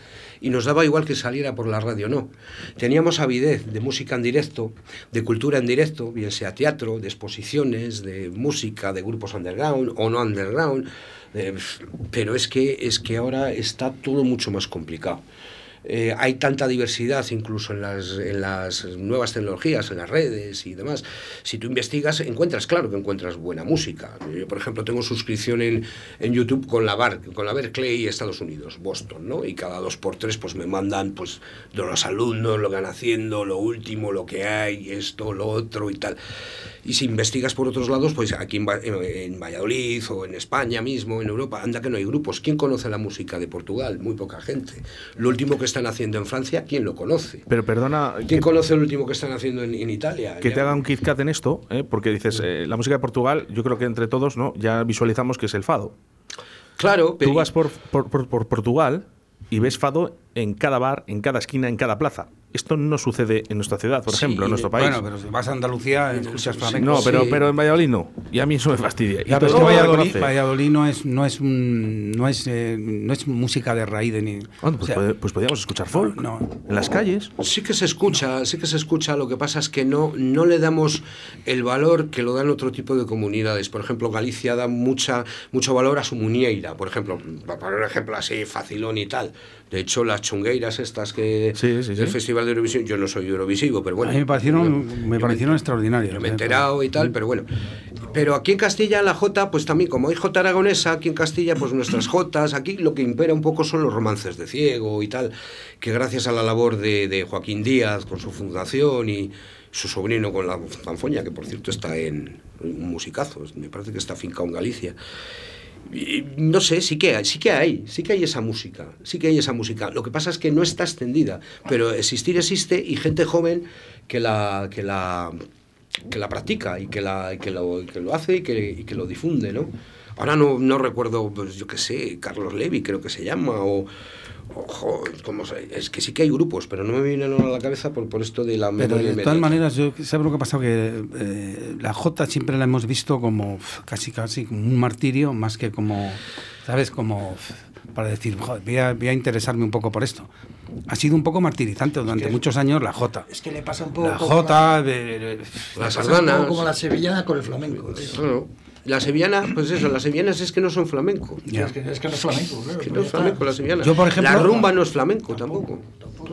y nos daba igual que saliera por la radio o no. Teníamos avidez de música en directo, de cultura en directo, bien sea teatro, de exposiciones, de música, de grupos underground o no underground, eh, pero es que, es que ahora está todo mucho más complicado. Eh, hay tanta diversidad incluso en las, en las nuevas tecnologías, en las redes y demás. Si tú investigas, encuentras, claro que encuentras buena música. Yo, por ejemplo, tengo suscripción en, en YouTube con la, Bar, con la Berkeley Estados Unidos, Boston, ¿no? Y cada dos por tres pues me mandan pues de los alumnos, lo que van haciendo, lo último, lo que hay, esto, lo otro y tal. Y si investigas por otros lados, pues aquí en, en, Valladolid o en España mismo, en Europa, anda que no hay grupos. ¿Quién conoce la música de Portugal? Muy poca gente. Lo último que están haciendo en Francia, ¿quién lo conoce? Pero perdona. ¿Quién que, conoce lo último que están haciendo en, en Italia? Que ya. te haga un Kit Kat en esto, ¿eh? porque dices, eh, la música de Portugal, yo creo que entre todos ¿no? ya visualizamos que es el fado. Claro, pero. Tú vas por, por, por, por Portugal y ves fado en cada bar, en cada esquina, en cada plaza. Esto no sucede en nuestra ciudad, por sí, ejemplo, en nuestro país. Bueno, pero si vas a Andalucía, escuchas flamenco. No, pero, sí. pero en Valladolid no. Y a mí eso me fastidia. Ya, pero es que Valladolid, Valladolid, no es, no es, un, no es, eh, no es música de raíz de ni. Bueno, pues, o sea, pues, podríamos escuchar folk no, no. en las calles. Sí que se escucha, sí que se escucha. Lo que pasa es que no, no le damos el valor que lo dan otro tipo de comunidades. Por ejemplo, Galicia da mucha, mucho valor a su muñeira. Por ejemplo, para un ejemplo así, facilón y tal. De hecho, las chungueiras estas que sí, sí, del Festival de Eurovisión, yo no soy eurovisivo, pero bueno. A mí me parecieron, me parecieron extraordinarias. Me he enterado y tal, pero bueno. Pero aquí en Castilla la Jota, pues también, como hay Jota aragonesa, aquí en Castilla, pues nuestras Jotas, aquí lo que impera un poco son los romances de ciego y tal, que gracias a la labor de, de Joaquín Díaz con su fundación y su sobrino con la fanfoña, que por cierto está en un musicazo, me parece que está fincado en Galicia. No sé, sí que hay, sí que hay, sí que hay esa música, sí que hay esa música. Lo que pasa es que no está extendida, pero existir existe y gente joven que la que la que la practica y que la que lo, que lo hace y que, que lo difunde, ¿no? Ahora no, no recuerdo, pues yo qué sé, Carlos Levi creo que se llama o Ojo, ¿cómo se- es que sí que hay grupos, pero no me vienen ahora a la cabeza por, por esto de la Pero memoria de inmediata. todas maneras, yo, ¿sabes lo que ha pasado? Que eh, la J siempre la hemos visto como casi casi como un martirio, más que como, ¿sabes? Como para decir, "Joder, voy a, voy a interesarme un poco por esto. Ha sido un poco martirizante durante muchos años la J. Es que le pasa un poco La como J, Las le pasa un sardanas. poco como la sevillana con el flamenco. tío. Claro. Las sevillanas, pues eso, las sevillanas es que no son flamenco. Ya. Es, que, es que no es flamenco, claro. Que pues no ya es flamenco la sevillana. Yo, por ejemplo- la rumba no es flamenco tampoco.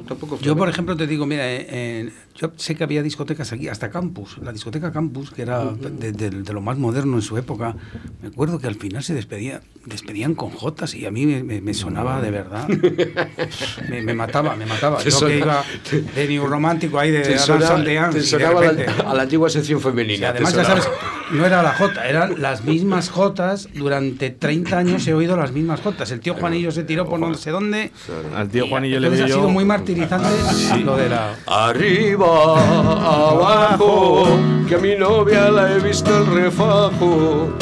Tampoco, es Yo, por flamenco. ejemplo, te digo, mira, eh, eh, yo sé que había discotecas aquí, hasta Campus, la discoteca Campus, que era de, de- de lo más moderno en su época. Me acuerdo que al final se despedía, despedían con jotas y a mí me, me- me sonaba de verdad. me, me mataba, me mataba. Yo sona- que iba de New Romántico ahí, de Te sonaba, Dance, te de a la- repente- a la antigua sección femenina. además, ya sabes, no era la J, eran las mismas Jotas. Durante 30 años he oído las mismas Jotas. El tío Juanillo se tiró por no sé dónde. Al tío Juanillo le ha sido muy martirizante lo de la. Arriba, abajo, que a mi novia la he visto el refajo.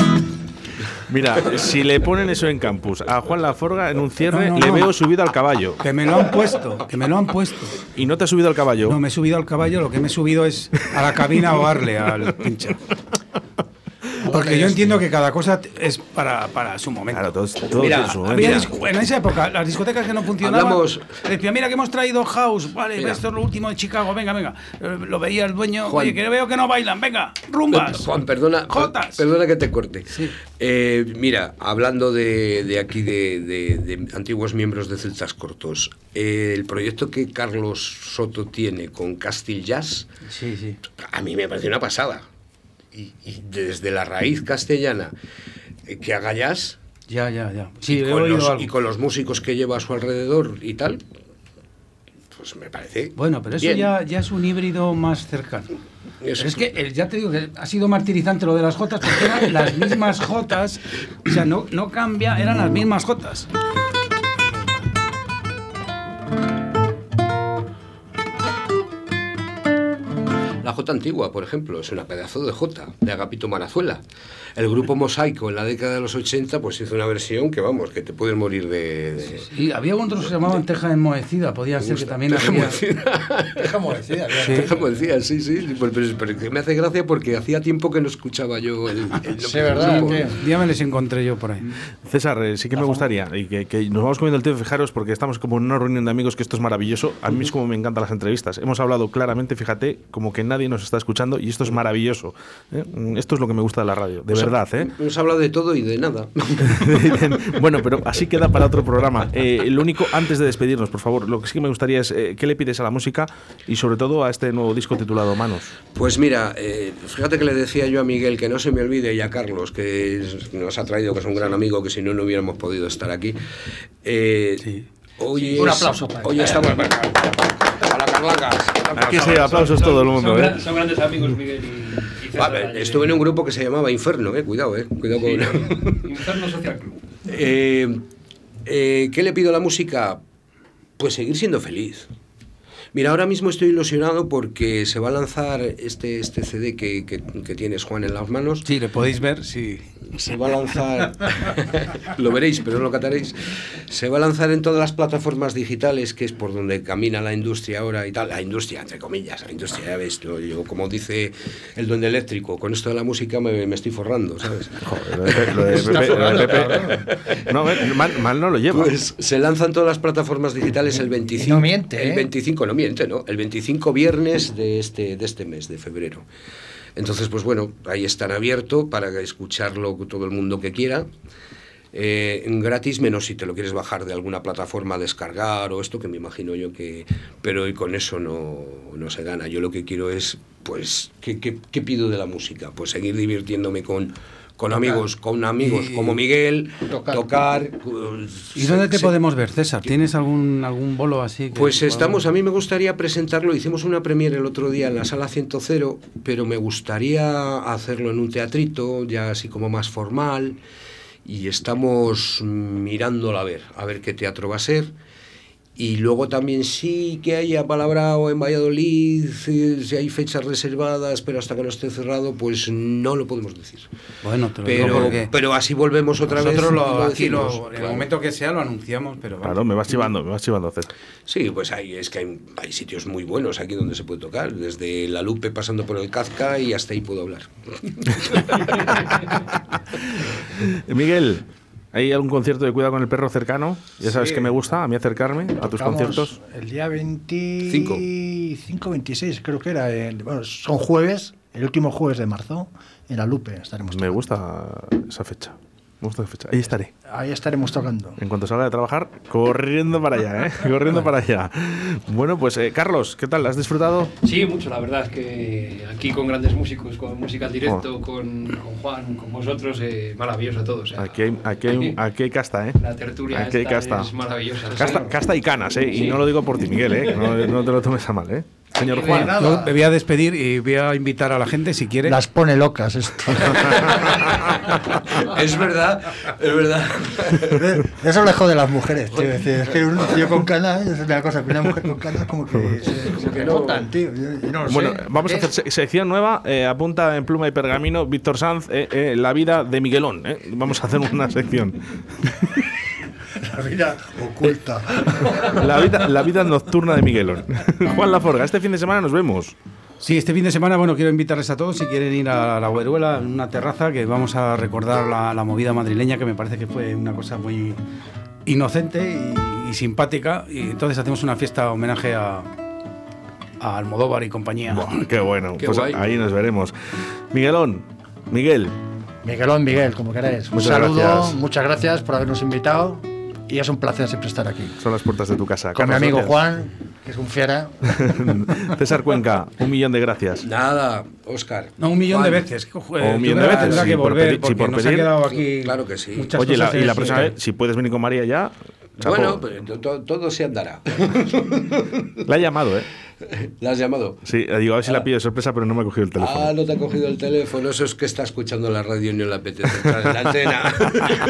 Mira, si le ponen eso en campus a Juan Laforga en un cierre, No, no, le no. veo subido al caballo. Que me lo han puesto, que me lo han puesto. ¿Y no te has subido al caballo? No me he subido al caballo, lo que me he subido es a la cabina a ahogarle al pincho. Porque yo entiendo que cada cosa es para, para su momento. Claro, todo, todo Mira, tiene su momento. Había disco- en esa época, las discotecas que no funcionaban, Hablamos- decía, mira que hemos traído house, vale, Mira. esto es lo último de Chicago, venga, venga. Eh, Lo veía el dueño, Juan. oye, que veo que no bailan, venga, rumbas. Juan, perdona, Jotas. perdona que te corte. Sí. Eh, mira, hablando de, de aquí de, de- de antiguos miembros de Celtas Cortos, eh, el proyecto que Carlos Soto tiene con Castil Jazz, Sí, sí. a mí me parece una pasada. Y, y desde la raíz castellana eh, que haga jazz Ya, ya, ya. Sí, y, con los, y con los músicos que lleva a su alrededor y tal, pues me parece. Bueno, pero eso bien. ya, ya es un híbrido más cercano. Eso. Es que el- ya te digo que ha sido martirizante lo de las jotas porque eran las mismas jotas. O sea, no, no cambia, eran las mismas jotas. Jota antigua, por ejemplo, es una pedazo de Jota, de Agapito Marazuela. El grupo Mosaico en la década de los 80 pues hizo una versión que, vamos, que te puedes morir de... de- Y había otros que se llamaban teja enmohecida, podía ser que también Teja había. Sí. Teja Enmohecida, sí, sí, sí, pero, pero- pero que me hace gracia porque hacía tiempo que no escuchaba yo el... el Sí, verdad, día me les encontré yo por ahí. César, eh, sí que me gustaría, y que, que nos vamos comiendo el tiempo, fijaros, porque estamos como en una reunión de amigos, que esto es maravilloso. A mí es como me encantan las entrevistas. Hemos hablado claramente, fíjate, como que nadie nos está escuchando, y esto es maravilloso. ¿eh? Mm, Esto es lo que me gusta de la radio, de verdad, ¿eh? Hemos hablado de todo y de nada. bueno, pero así queda para otro programa. Eh, lo único, antes de despedirnos, por favor, lo que sí que me gustaría es eh, qué le pides a la música y sobre todo a este nuevo disco titulado Manos. Pues mira, eh, fíjate que le decía yo a Miguel que no se me olvide y a Carlos, que nos ha traído, que es un gran amigo, que si no, no hubiéramos podido estar aquí. Eh, Sí. Hoy Un es- aplauso para Hoy estamos. A la Carlacas. Aquí sí, aplausos todo el mundo, Son, ¿eh? son grandes amigos Miguel y, y César. Vale, allí estuve en un grupo que se llamaba Inferno, eh, cuidado, eh, cuidado con. Inferno Social Club. Eh, eh, ¿Qué le pido a la música? Pues seguir siendo feliz. Mira, ahora mismo estoy ilusionado porque se va a lanzar este, este CD que, que- que tienes, Juan, en las manos. Sí, le podéis ver, sí. Se va a lanzar, lo veréis, pero no lo cataréis. Se va a lanzar en todas las plataformas digitales, que es por donde camina la industria ahora y tal. La industria, entre comillas, la industria, ya ves, yo, como dice el duende eléctrico, con esto de la música me, me estoy forrando, ¿sabes? Joder, lo de Pe- lo de Pepe- lo de Pepe- No, eh, mal, mal no lo lleva. Pues se lanzan todas las plataformas digitales el 25. No miente, El ¿eh? 25, no miente, El 25 viernes de este, de este mes, de febrero. Entonces, pues bueno, ahí están abierto para escucharlo todo el mundo que quiera. Eh, gratis, menos si te lo quieres bajar de alguna plataforma, descargar o esto, que me imagino yo que... Pero y con eso no, no se gana. Yo lo que quiero es, pues, ¿qué, qué, qué pido de la música? Pues seguir divirtiéndome con, con amigos, con amigos Y- como Miguel, Tocar. tocar... pues, ¿Y dónde te se- podemos ver, César? ¿Tienes algún, algún bolo así? que Pues podamos- estamos, a mí me gustaría presentarlo, hicimos una premiere el otro día en la sala 100, pero me gustaría hacerlo en un teatrito, ya así como más formal, y estamos mirándola a ver, a ver qué teatro va a ser. Y luego también sí que haya palabrado en Valladolid, si hay fechas reservadas, pero hasta que no esté cerrado, pues no lo podemos decir. Bueno, te lo digo Pero, porque pero así volvemos otra nosotros vez. lo aquí lo- en el claro. momento que sea lo anunciamos, pero. Claro, me vas chivando, me vas chivando. César. Sí, pues hay, es que hay, hay sitios muy buenos aquí donde se puede tocar, desde La Lupe pasando por el Kazka y hasta ahí puedo hablar. Miguel, ¿hay algún concierto de Cuidado con el Perro cercano? Ya sabes Sí. que me gusta a mí acercarme a tus conciertos. El día 25, 26 creo que era. el- bueno, son jueves, el último jueves de marzo, en la Lupe estaremos Me tocando. gusta esa fecha. Gusta fecha. Ahí estaré. Ahí estaremos tocando. En cuanto salga de trabajar, corriendo para allá, ¿eh? Corriendo para allá. Bueno, pues eh, Carlos, ¿qué tal? ¿Has disfrutado? Sí, mucho, la verdad es que aquí con grandes músicos, con música en Oh. directo, con, con Juan, con vosotros, eh, maravilloso a todos. eh. Aquí hay, aquí hay, aquí hay casta, ¿eh? La tertulia Aquí hay esta casta. es maravillosa. Casta, casta y canas, ¿eh? Y no lo digo por ti, Miguel, ¿eh? Que no, no te lo tomes a mal, ¿eh? Señor Juan. Yo me voy a despedir y voy a invitar a la gente si quiere. Las pone locas esto. es verdad, es verdad. Eso lejos de las mujeres, tío. Es, que un tío con canas es una cosa, que una mujer con canas como que, se- que notan, tío. Yo- yo no lo Bueno, sé. vamos a hacer se- sección nueva. eh, apunta en pluma y pergamino Víctor Sanz, eh, eh, la vida de Miguelón. ¿eh? Vamos a hacer una sección. La vida oculta. La vida, la vida nocturna de Miguelón. Juan Laforga, este fin de semana nos vemos. Sí, este fin de semana, bueno, quiero invitarles a todos si quieren ir a la Gueruela, en una terraza, que vamos a recordar la, la movida madrileña, que me parece que fue una cosa muy inocente y, y simpática. Y entonces hacemos una fiesta homenaje a, a Almodóvar y compañía. Buah, qué bueno. Qué pues guay. ahí nos veremos. Miguelón, Miguel, Miguelón, Miguel, como queráis. Un Muchas saludo, gracias. muchas gracias por habernos invitado. Y es un placer siempre estar aquí. son las puertas de tu casa. Con mi Carlos, amigo gracias. Juan, que es un fiera. César Cuenca, un millón de gracias. Nada, Oscar. No, un millón Juan, de veces. joder, un millón de veces, tendrá sí, que por volver pedir- sí, porque por nos pedir. ha quedado aquí Claro que sí. muchas Oye, la- y la próxima vez, si puedes venir con María ya. Chapo. Bueno, pero to- to- todo se andará. La he llamado, ¿eh? ¿La has llamado? Sí, digo, a ver si la pillo de sorpresa, pero no me ha cogido el teléfono. Ah, no te ha cogido el teléfono. Eso es que está escuchando la radio y no le apetece entrar en la antena.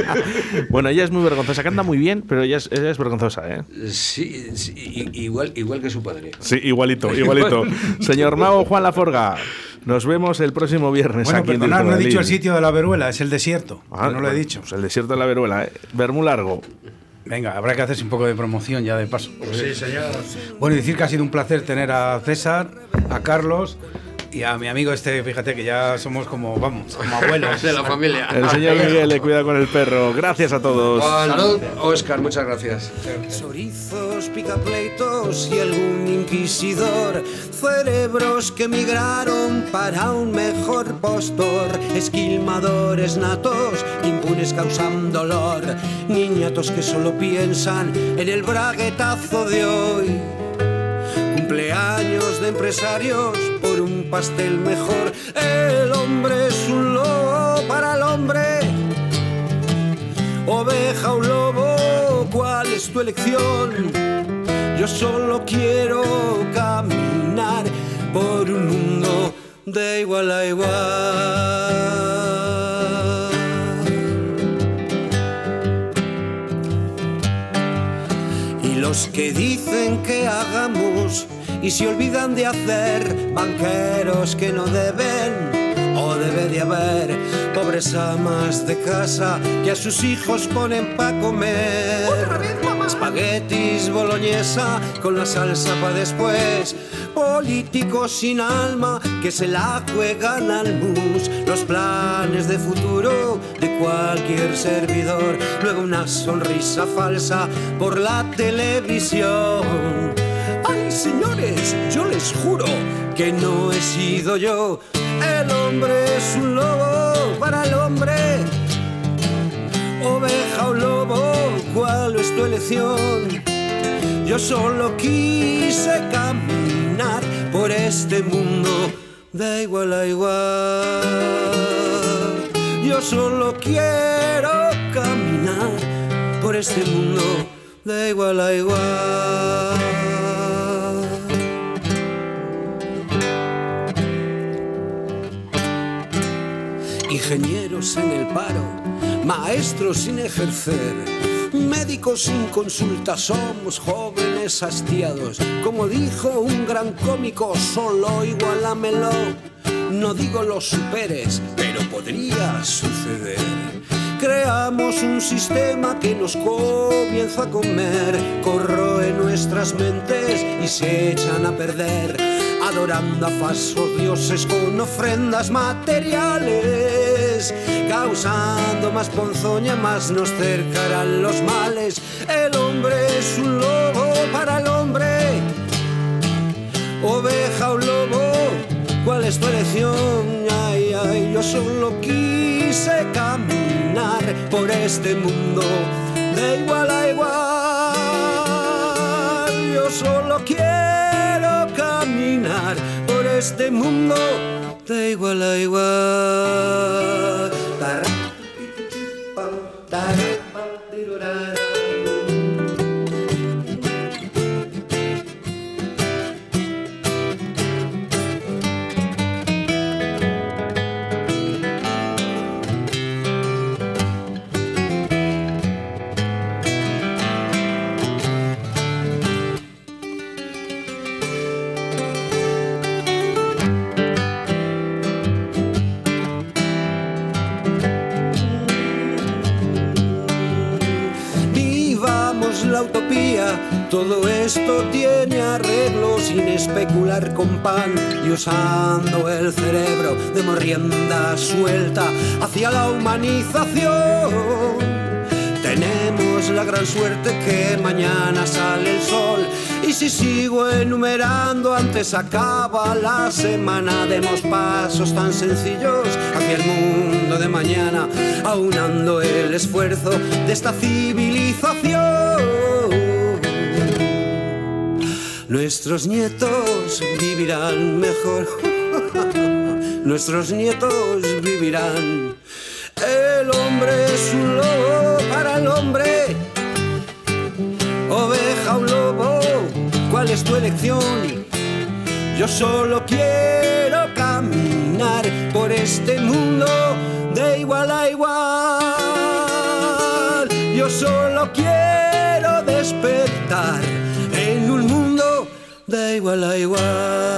bueno, ella es muy vergonzosa, canta muy bien, pero ella es, ella es vergonzosa, ¿eh? Sí, sí, igual, igual que su padre. Sí, igualito, igualito. Señor Mago Juan Laforga, nos vemos el próximo viernes Bueno, aquí en Directo no he dicho el sitio de la Veruela, es el desierto. que Ah, no lo he dicho. pues el desierto de la Veruela, ¿eh? Bermú largo. Venga, habrá que hacerse un poco de promoción ya de paso. Sí, señor. Bueno, decir que ha sido un placer tener a César, a Carlos y a mi amigo este, fíjate que ya somos como, vamos, como abuelos. De la familia. El señor Miguel le cuida con el perro. Gracias a todos. Juan, Oscar, muchas gracias. Chorizos, picapleitos y algún inquisidor. Cerebros que migraron para un mejor postor. Esquilmadores natos, impunes causan dolor. Niñatos que solo piensan en el braguetazo de hoy. Cumpleaños de empresarios por un pastel mejor. El hombre es un lobo para el hombre oveja o lobo, ¿cuál es tu elección? Yo solo quiero caminar por un mundo de igual a igual. Y los que dicen que hagamos y se olvidan de hacer, banqueros que no deben o debe de haber pobres amas de casa que a sus hijos ponen pa' comer. Espaguetis boloñesa con la salsa pa' después. Políticos sin alma que se la juegan al mus. Los planes de futuro de cualquier servidor. Luego una sonrisa falsa por la televisión. Señores, yo les juro que no he sido yo. El hombre es un lobo para el hombre. Oveja o lobo, ¿cuál es tu elección? Yo solo quise caminar por este mundo de igual a igual. Yo solo quiero caminar por este mundo de igual a igual. Ingenieros en el paro, maestros sin ejercer, médicos sin consulta, somos jóvenes hastiados. Como dijo un gran cómico, solo igualámelo. No digo lo superes, pero podría suceder. Creamos un sistema que nos comienza a comer, corroe nuestras mentes y se echan a perder, adorando a falsos dioses con ofrendas materiales, causando más ponzoña, más nos cercarán los males. El hombre es un lobo para el hombre, oveja o lobo. ¿Cuál es tu elección? Ay, ay, yo solo quise caminar por este mundo de igual a igual. Yo solo quiero este mundo de igual a igual. Especular con pan y usando el cerebro de morrienda suelta hacia la humanización. Tenemos la gran suerte que mañana sale el sol y si sigo enumerando antes acaba la semana demos pasos tan sencillos hacia el mundo de mañana aunando el esfuerzo de esta civilización. Nuestros nietos vivirán mejor. Nuestros nietos vivirán. El hombre es un lobo para el hombre. Oveja un lobo. ¿Cuál es tu elección? Yo solo quiero caminar por este mundo de igual a igual. Yo solo quiero despertar en un